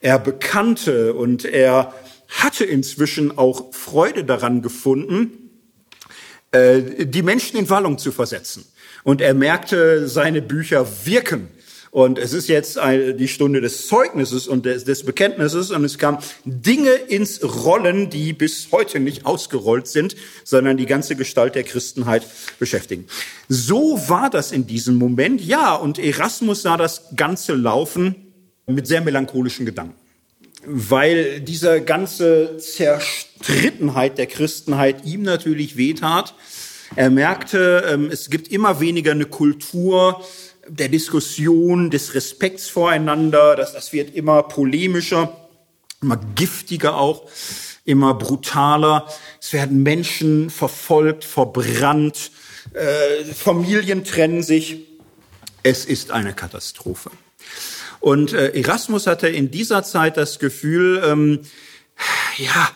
Er bekannte und er hatte inzwischen auch Freude daran gefunden, äh, die Menschen in Wallung zu versetzen. Und er merkte, seine Bücher wirken. Und es ist jetzt die Stunde des Zeugnisses und des, Bekenntnisses und es kamen Dinge ins Rollen, die bis heute nicht ausgerollt sind, sondern die ganze Gestalt der Christenheit beschäftigen. So war das in diesem Moment. Ja, und Erasmus sah das Ganze laufen mit sehr melancholischen Gedanken weil diese ganze Zerstrittenheit der Christenheit ihm natürlich wehtat. Er merkte, ähm, es gibt immer weniger eine Kultur der Diskussion, des Respekts voreinander, das, das wird immer polemischer, immer giftiger auch, immer brutaler. Es werden Menschen verfolgt, verbrannt, äh, Familien trennen sich. Es ist eine Katastrophe. Und äh, Erasmus hatte in dieser Zeit das Gefühl, ähm, ja,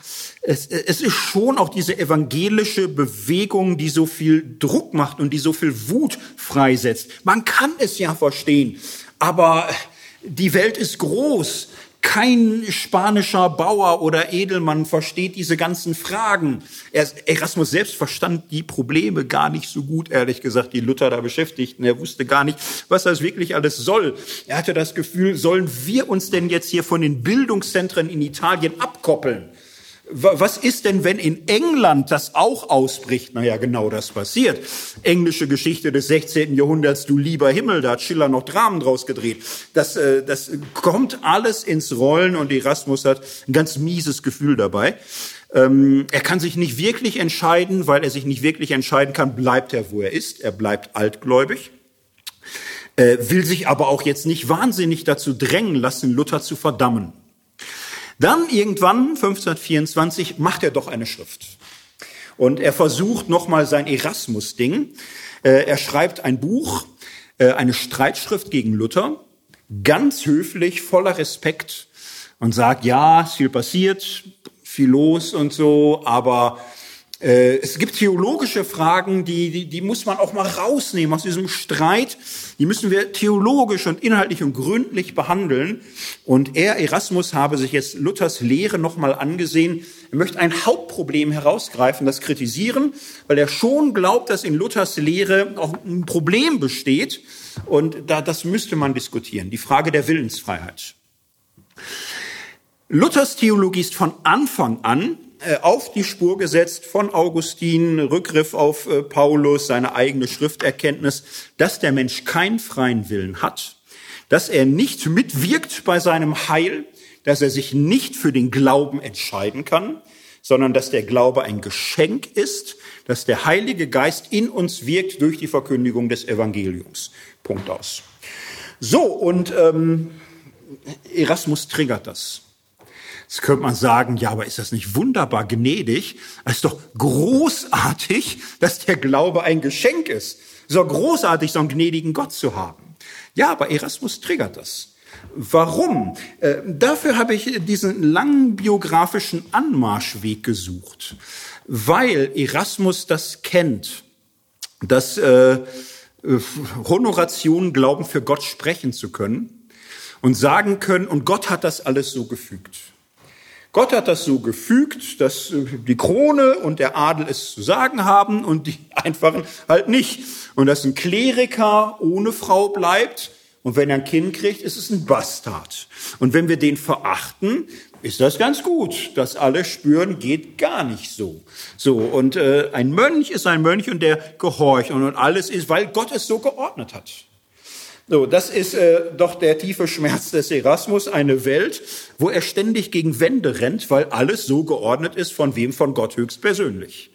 es, es ist schon auch diese evangelische Bewegung, die so viel Druck macht und die so viel Wut freisetzt. Man kann es ja verstehen, aber die Welt ist groß. Kein spanischer Bauer oder Edelmann versteht diese ganzen Fragen. Erasmus selbst verstand die Probleme gar nicht so gut, ehrlich gesagt, die Luther da beschäftigten. Er wusste gar nicht, was das wirklich alles soll. Er hatte das Gefühl, sollen wir uns denn jetzt hier von den Bildungszentren in Italien abkoppeln? Was ist denn, wenn in England das auch ausbricht? Naja, genau das passiert. Englische Geschichte des 16. Jahrhunderts, du lieber Himmel, da hat Schiller noch Dramen draus gedreht. Das, äh, das kommt alles ins Rollen und Erasmus hat ein ganz mieses Gefühl dabei. Ähm, er kann sich nicht wirklich entscheiden, weil er sich nicht wirklich entscheiden kann, bleibt er, wo er ist. Er bleibt altgläubig äh, will sich aber auch jetzt nicht wahnsinnig dazu drängen lassen, Luther zu verdammen. Dann irgendwann, 1524, macht er doch eine Schrift. Und er versucht nochmal sein Erasmus-Ding. Äh, er schreibt ein Buch, äh, eine Streitschrift gegen Luther, ganz höflich, voller Respekt und sagt, ja, viel passiert, viel los und so, aber es gibt theologische Fragen, die, die, die muss man auch mal rausnehmen aus diesem Streit. Die müssen wir theologisch und inhaltlich und gründlich behandeln. Und er, Erasmus, habe sich jetzt Luthers Lehre nochmal angesehen. Er möchte ein Hauptproblem herausgreifen, das kritisieren, weil er schon glaubt, dass in Luthers Lehre auch ein Problem besteht. Und da, das müsste man diskutieren. Die Frage der Willensfreiheit. Luthers Theologie ist von Anfang an äh, auf die Spur gesetzt von Augustin, Rückgriff auf äh, Paulus, seine eigene Schrifterkenntnis, dass der Mensch keinen freien Willen hat, dass er nicht mitwirkt bei seinem Heil, dass er sich nicht für den Glauben entscheiden kann, sondern dass der Glaube ein Geschenk ist, dass der Heilige Geist in uns wirkt durch die Verkündigung des Evangeliums. Punkt aus. So, und ähm, Erasmus triggert das. Jetzt könnte man sagen, ja, aber ist das nicht wunderbar gnädig? Es ist doch großartig, dass der Glaube ein Geschenk ist. Doch großartig, so einen gnädigen Gott zu haben. Ja, aber Erasmus triggert das. Warum? Äh, dafür habe ich diesen langen biografischen Anmarschweg gesucht, weil Erasmus das kennt, dass äh, Honorationen glauben, für Gott sprechen zu können und sagen können, und Gott hat das alles so gefügt. Gott hat das so gefügt, dass äh, die Krone und der Adel es zu sagen haben und die (laughs) Einfachen halt nicht. Und dass ein Kleriker ohne Frau bleibt und wenn er ein Kind kriegt, ist es ein Bastard. Und wenn wir den verachten, ist das ganz gut. dass alle spüren, geht gar nicht so. So, und äh, ein Mönch ist ein Mönch und der gehorcht und, und alles ist, weil Gott es so geordnet hat. So, das ist äh, doch der tiefe Schmerz des Erasmus, eine Welt, wo er ständig gegen Wände rennt, weil alles so geordnet ist, von wem? Von Gott höchstpersönlich.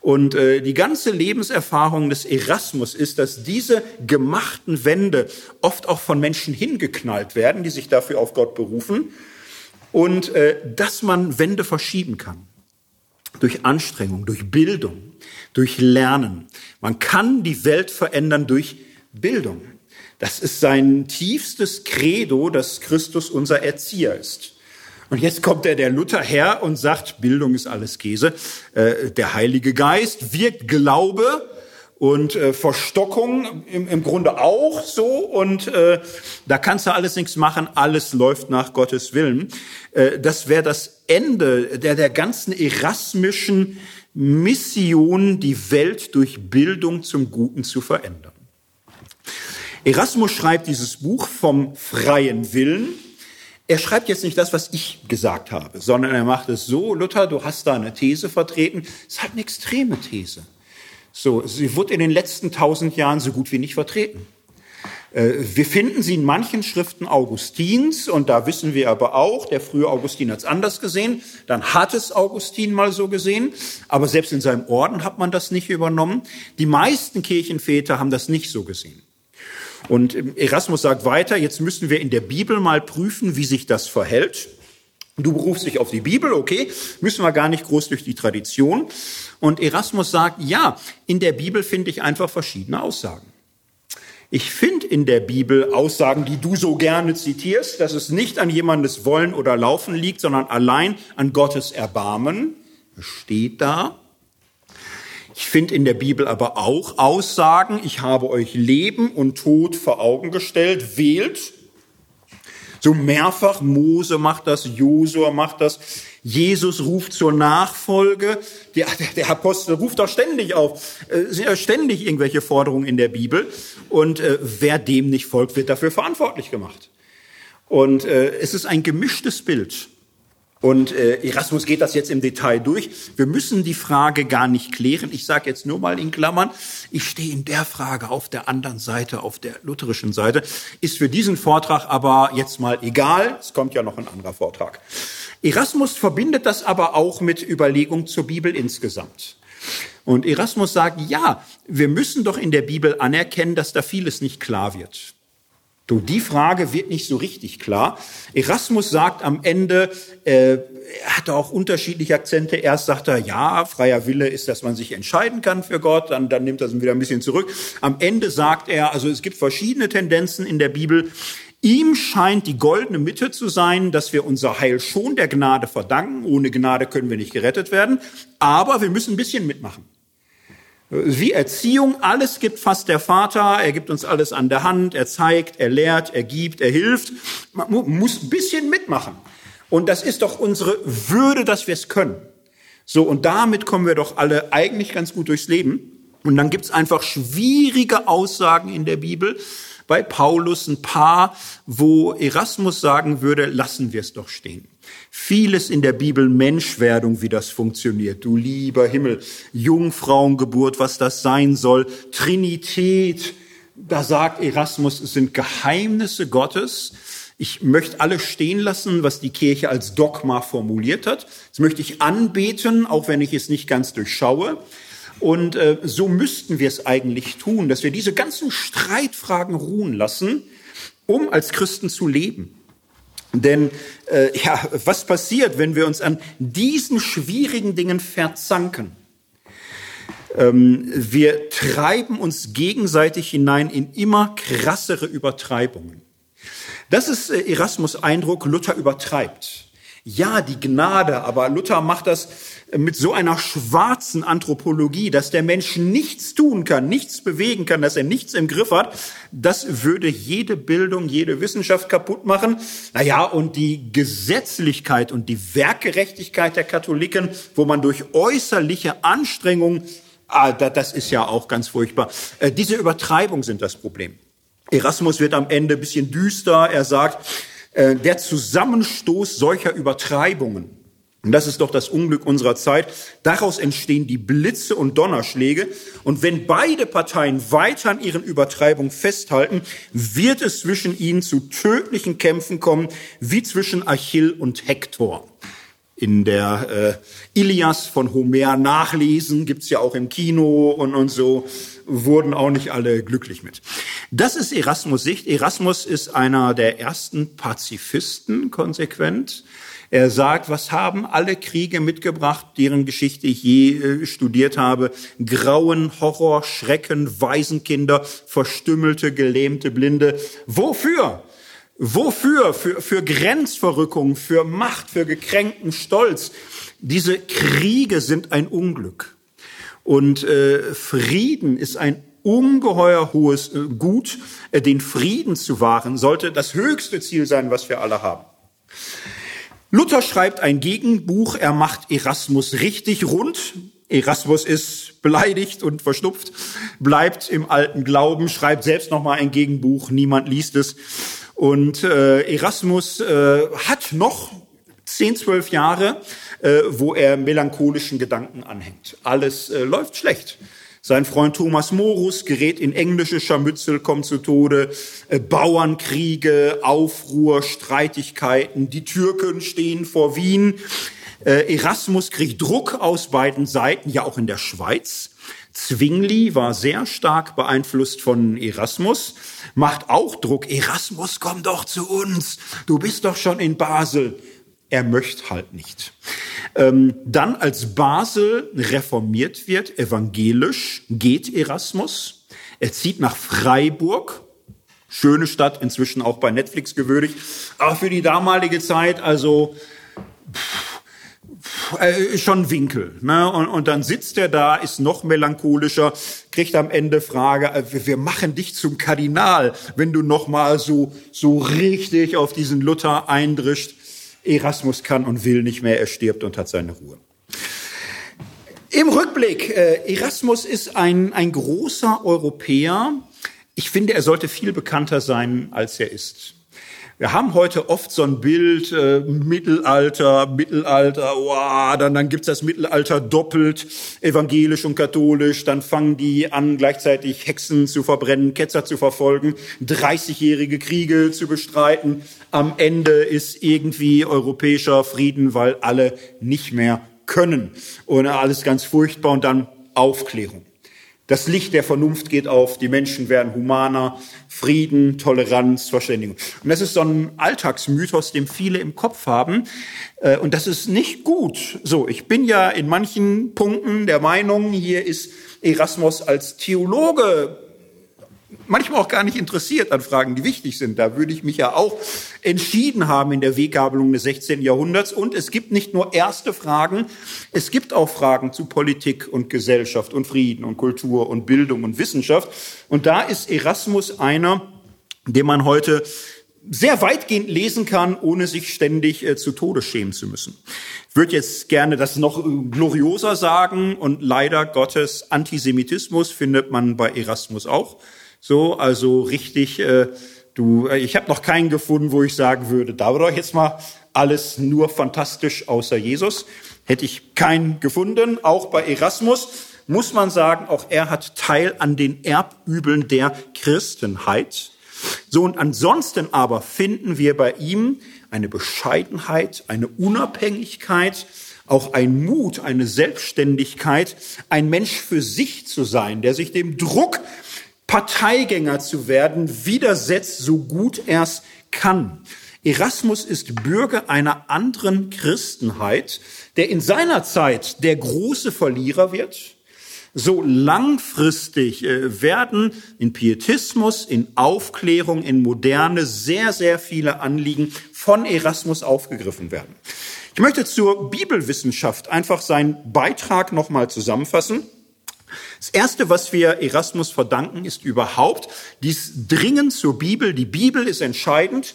Und äh, die ganze Lebenserfahrung des Erasmus ist, dass diese gemachten Wände oft auch von Menschen hingeknallt werden, die sich dafür auf Gott berufen, und äh, dass man Wände verschieben kann. Durch Anstrengung, durch Bildung, durch Lernen. Man kann die Welt verändern durch Bildung. Das ist sein tiefstes Credo, dass Christus unser Erzieher ist. Und jetzt kommt der, der Luther her und sagt, Bildung ist alles Käse. Äh, der Heilige Geist wirkt Glaube und äh, Verstockung im, im Grunde auch so. Und äh, da kannst du alles nichts machen, alles läuft nach Gottes Willen. Äh, das wäre das Ende der, der ganzen erasmischen Mission, die Welt durch Bildung zum Guten zu verändern. Erasmus schreibt dieses Buch vom freien Willen. Er schreibt jetzt nicht das, was ich gesagt habe, sondern er macht es so, Luther, du hast da eine These vertreten. Es ist halt eine extreme These. So, sie wurde in den letzten tausend Jahren so gut wie nicht vertreten. Äh, wir finden sie in manchen Schriften Augustins und da wissen wir aber auch, der frühe Augustin hat es anders gesehen, dann hat es Augustin mal so gesehen, aber selbst in seinem Orden hat man das nicht übernommen. Die meisten Kirchenväter haben das nicht so gesehen. Und Erasmus sagt weiter, jetzt müssen wir in der Bibel mal prüfen, wie sich das verhält. Du berufst dich auf die Bibel, okay, müssen wir gar nicht groß durch die Tradition. Und Erasmus sagt, ja, in der Bibel finde ich einfach verschiedene Aussagen. Ich finde in der Bibel Aussagen, die du so gerne zitierst, dass es nicht an jemandes Wollen oder Laufen liegt, sondern allein an Gottes Erbarmen. Steht da. Ich finde in der Bibel aber auch Aussagen, ich habe euch Leben und Tod vor Augen gestellt, wählt. So mehrfach, Mose macht das, Josua macht das, Jesus ruft zur Nachfolge. Der, der Apostel ruft doch ständig auf. Es sind ja ständig irgendwelche Forderungen in der Bibel. Und äh, wer dem nicht folgt, wird dafür verantwortlich gemacht. Und äh, es ist ein gemischtes Bild. Und äh, Erasmus geht das jetzt im Detail durch. Wir müssen die Frage gar nicht klären. Ich sage jetzt nur mal in Klammern, ich stehe in der Frage auf der anderen Seite, auf der lutherischen Seite. Ist für diesen Vortrag aber jetzt mal egal. Es kommt ja noch ein anderer Vortrag. Erasmus verbindet das aber auch mit Überlegung zur Bibel insgesamt. Und Erasmus sagt, ja, wir müssen doch in der Bibel anerkennen, dass da vieles nicht klar wird. Du, die Frage wird nicht so richtig klar. Erasmus sagt am Ende, äh, er hatte auch unterschiedliche Akzente. Erst sagt er, ja, freier Wille ist, dass man sich entscheiden kann für Gott. Dann, dann nimmt er es wieder ein bisschen zurück. Am Ende sagt er, also es gibt verschiedene Tendenzen in der Bibel. Ihm scheint die goldene Mitte zu sein, dass wir unser Heil schon der Gnade verdanken. Ohne Gnade können wir nicht gerettet werden. Aber wir müssen ein bisschen mitmachen. Wie Erziehung, alles gibt fast der Vater, er gibt uns alles an der Hand, er zeigt, er lehrt, er gibt, er hilft. Man muss ein bisschen mitmachen. Und das ist doch unsere Würde, dass wir es können. So, und damit kommen wir doch alle eigentlich ganz gut durchs Leben. Und dann gibt's einfach schwierige Aussagen in der Bibel, bei Paulus ein paar, wo Erasmus sagen würde, lassen wir es doch stehen. Vieles in der Bibel Menschwerdung, wie das funktioniert. Du lieber Himmel, Jungfrauengeburt, was das sein soll, Trinität. Da sagt Erasmus, es sind Geheimnisse Gottes. Ich möchte alles stehen lassen, was die Kirche als Dogma formuliert hat. Das möchte ich anbeten, auch wenn ich es nicht ganz durchschaue. Und äh, so müssten wir es eigentlich tun, dass wir diese ganzen Streitfragen ruhen lassen, um als Christen zu leben. Denn äh, ja, was passiert, wenn wir uns an diesen schwierigen Dingen verzanken? Ähm, wir treiben uns gegenseitig hinein in immer krassere Übertreibungen. Das ist äh, Erasmus Eindruck, Luther übertreibt. Ja, die Gnade, aber Luther macht das mit so einer schwarzen Anthropologie, dass der Mensch nichts tun kann, nichts bewegen kann, dass er nichts im Griff hat, das würde jede Bildung, jede Wissenschaft kaputt machen. Naja, und die Gesetzlichkeit und die Werkgerechtigkeit der Katholiken, wo man durch äußerliche Anstrengungen, ah, das ist ja auch ganz furchtbar, äh, diese Übertreibung sind das Problem. Erasmus wird am Ende ein bisschen düster. Er sagt, äh, der Zusammenstoß solcher Übertreibungen und das ist doch das Unglück unserer Zeit. Daraus entstehen die Blitze und Donnerschläge. Und wenn beide Parteien weiter an ihren Übertreibungen festhalten, wird es zwischen ihnen zu tödlichen Kämpfen kommen, wie zwischen Achill und Hektor. In der äh, Ilias von Homer nachlesen, gibt's ja auch im Kino und, und so, wurden auch nicht alle glücklich mit. Das ist Erasmus Sicht. Erasmus ist einer der ersten Pazifisten konsequent. Er sagt, was haben alle Kriege mitgebracht, deren Geschichte ich je äh, studiert habe? Grauen, Horror, Schrecken, Waisenkinder, Verstümmelte, Gelähmte, Blinde. Wofür? Wofür? Für, für Grenzverrückung, für Macht, für gekränkten Stolz. Diese Kriege sind ein Unglück. Und äh, Frieden ist ein ungeheuer hohes äh, Gut. Äh, den Frieden zu wahren sollte das höchste Ziel sein, was wir alle haben. Luther schreibt ein Gegenbuch, er macht Erasmus richtig rund. Erasmus ist beleidigt und verschnupft, bleibt im alten Glauben, schreibt selbst nochmal ein Gegenbuch, niemand liest es. Und äh, Erasmus äh, hat noch zehn, zwölf Jahre, äh, wo er melancholischen Gedanken anhängt. Alles äh, läuft schlecht. Sein Freund Thomas Morus gerät in englische Scharmützel, kommt zu Tode. Äh, Bauernkriege, Aufruhr, Streitigkeiten. Die Türken stehen vor Wien. Äh, Erasmus kriegt Druck aus beiden Seiten, ja auch in der Schweiz. Zwingli war sehr stark beeinflusst von Erasmus, macht auch Druck. Erasmus, komm doch zu uns. Du bist doch schon in Basel. Er möchte halt nicht. Ähm, dann, als Basel reformiert wird, evangelisch, geht Erasmus. Er zieht nach Freiburg. Schöne Stadt, inzwischen auch bei Netflix gewürdigt. Aber für die damalige Zeit, also äh, schon Winkel. Ne? Und, und dann sitzt er da, ist noch melancholischer, kriegt am Ende Frage, äh, wir machen dich zum Kardinal, wenn du noch mal so, so richtig auf diesen Luther eindrischst. Erasmus kann und will nicht mehr, er stirbt und hat seine Ruhe. Im Rückblick, äh, Erasmus ist ein, ein großer Europäer. Ich finde, er sollte viel bekannter sein, als er ist. Wir haben heute oft so ein Bild, äh, Mittelalter, Mittelalter, wow, dann, dann gibt's das Mittelalter doppelt, evangelisch und katholisch, dann fangen die an, gleichzeitig Hexen zu verbrennen, Ketzer zu verfolgen, 30-jährige Kriege zu bestreiten. Am Ende ist irgendwie europäischer Frieden, weil alle nicht mehr können. Und alles ganz furchtbar und dann Aufklärung. Das Licht der Vernunft geht auf, die Menschen werden humaner, Frieden, Toleranz, Verständigung. Und das ist so ein Alltagsmythos, den viele im Kopf haben. Äh, und das ist nicht gut. So, ich bin ja in manchen Punkten der Meinung, hier ist Erasmus als Theologe manchmal auch gar nicht interessiert an Fragen, die wichtig sind. Da würde ich mich ja auch entschieden haben in der Weggabelung des 16. Jahrhunderts. Und es gibt nicht nur erste Fragen, es gibt auch Fragen zu Politik und Gesellschaft und Frieden und Kultur und Bildung und Wissenschaft. Und da ist Erasmus einer, den man heute sehr weitgehend lesen kann, ohne sich ständig äh, zu Tode schämen zu müssen. Ich würde jetzt gerne das noch glorioser sagen und leider Gottes Antisemitismus findet man bei Erasmus auch. So, also richtig, äh, du, äh, ich habe noch keinen gefunden, wo ich sagen würde, da war doch jetzt mal alles nur fantastisch außer Jesus. Hätte ich keinen gefunden. Auch bei Erasmus muss man sagen, auch er hat Teil an den Erbübeln der Christenheit. So, und ansonsten aber finden wir bei ihm eine Bescheidenheit, eine Unabhängigkeit, auch ein Mut, eine Selbstständigkeit, ein Mensch für sich zu sein, der sich dem Druck Parteigänger zu werden, widersetzt, so gut er es kann. Erasmus ist Bürger einer anderen Christenheit, der in seiner Zeit der große Verlierer wird. So langfristig äh, werden in Pietismus, in Aufklärung, in Moderne sehr, sehr viele Anliegen von Erasmus aufgegriffen werden. Ich möchte zur Bibelwissenschaft einfach seinen Beitrag nochmal zusammenfassen. Das Erste, was wir Erasmus verdanken, ist überhaupt dies Dringen zur Bibel. Die Bibel ist entscheidend.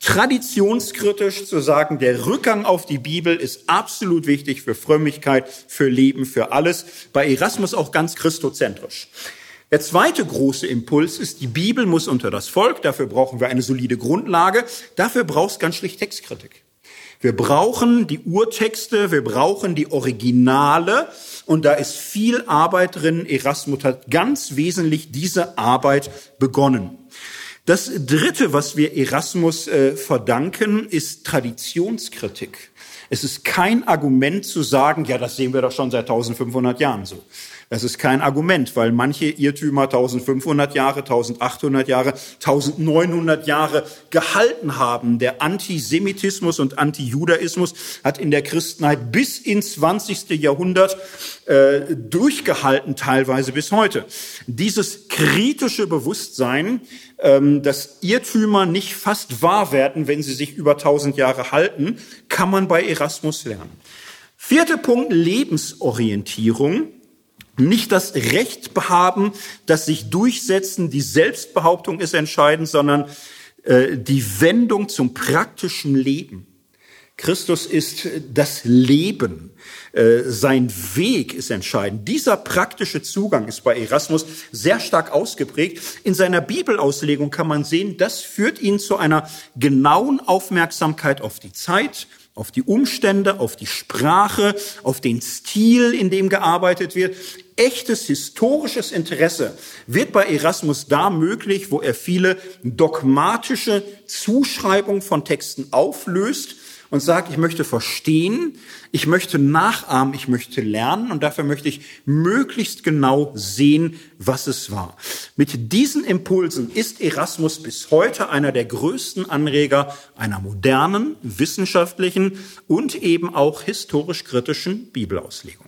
Traditionskritisch zu sagen, der Rückgang auf die Bibel ist absolut wichtig für Frömmigkeit, für Leben, für alles. Bei Erasmus auch ganz christozentrisch. Der zweite große Impuls ist, die Bibel muss unter das Volk, dafür brauchen wir eine solide Grundlage, dafür brauchst ganz schlicht Textkritik. Wir brauchen die Urtexte, wir brauchen die Originale und da ist viel Arbeit drin. Erasmus hat ganz wesentlich diese Arbeit begonnen. Das Dritte, was wir Erasmus äh, verdanken, ist Traditionskritik. Es ist kein Argument zu sagen, ja, das sehen wir doch schon seit 1500 Jahren so. Das ist kein Argument, weil manche Irrtümer 1500 Jahre, 1800 Jahre, 1900 Jahre gehalten haben. Der Antisemitismus und Antijudaismus hat in der Christenheit bis ins 20. Jahrhundert äh, durchgehalten, teilweise bis heute. Dieses kritische Bewusstsein, ähm, dass Irrtümer nicht fast wahr werden, wenn sie sich über 1000 Jahre halten, kann man bei Erasmus lernen. Vierter Punkt, Lebensorientierung nicht das Recht haben, das sich durchsetzen, die Selbstbehauptung ist entscheidend, sondern äh, die Wendung zum praktischen Leben. Christus ist das Leben. Äh, sein Weg ist entscheidend. Dieser praktische Zugang ist bei Erasmus sehr stark ausgeprägt. In seiner Bibelauslegung kann man sehen, das führt ihn zu einer genauen Aufmerksamkeit auf die Zeit, auf die Umstände, auf die Sprache, auf den Stil, in dem gearbeitet wird. Echtes historisches Interesse wird bei Erasmus da möglich, wo er viele dogmatische Zuschreibungen von Texten auflöst und sagt, ich möchte verstehen, ich möchte nachahmen, ich möchte lernen und dafür möchte ich möglichst genau sehen, was es war. Mit diesen Impulsen ist Erasmus bis heute einer der größten Anreger einer modernen, wissenschaftlichen und eben auch historisch kritischen Bibelauslegung.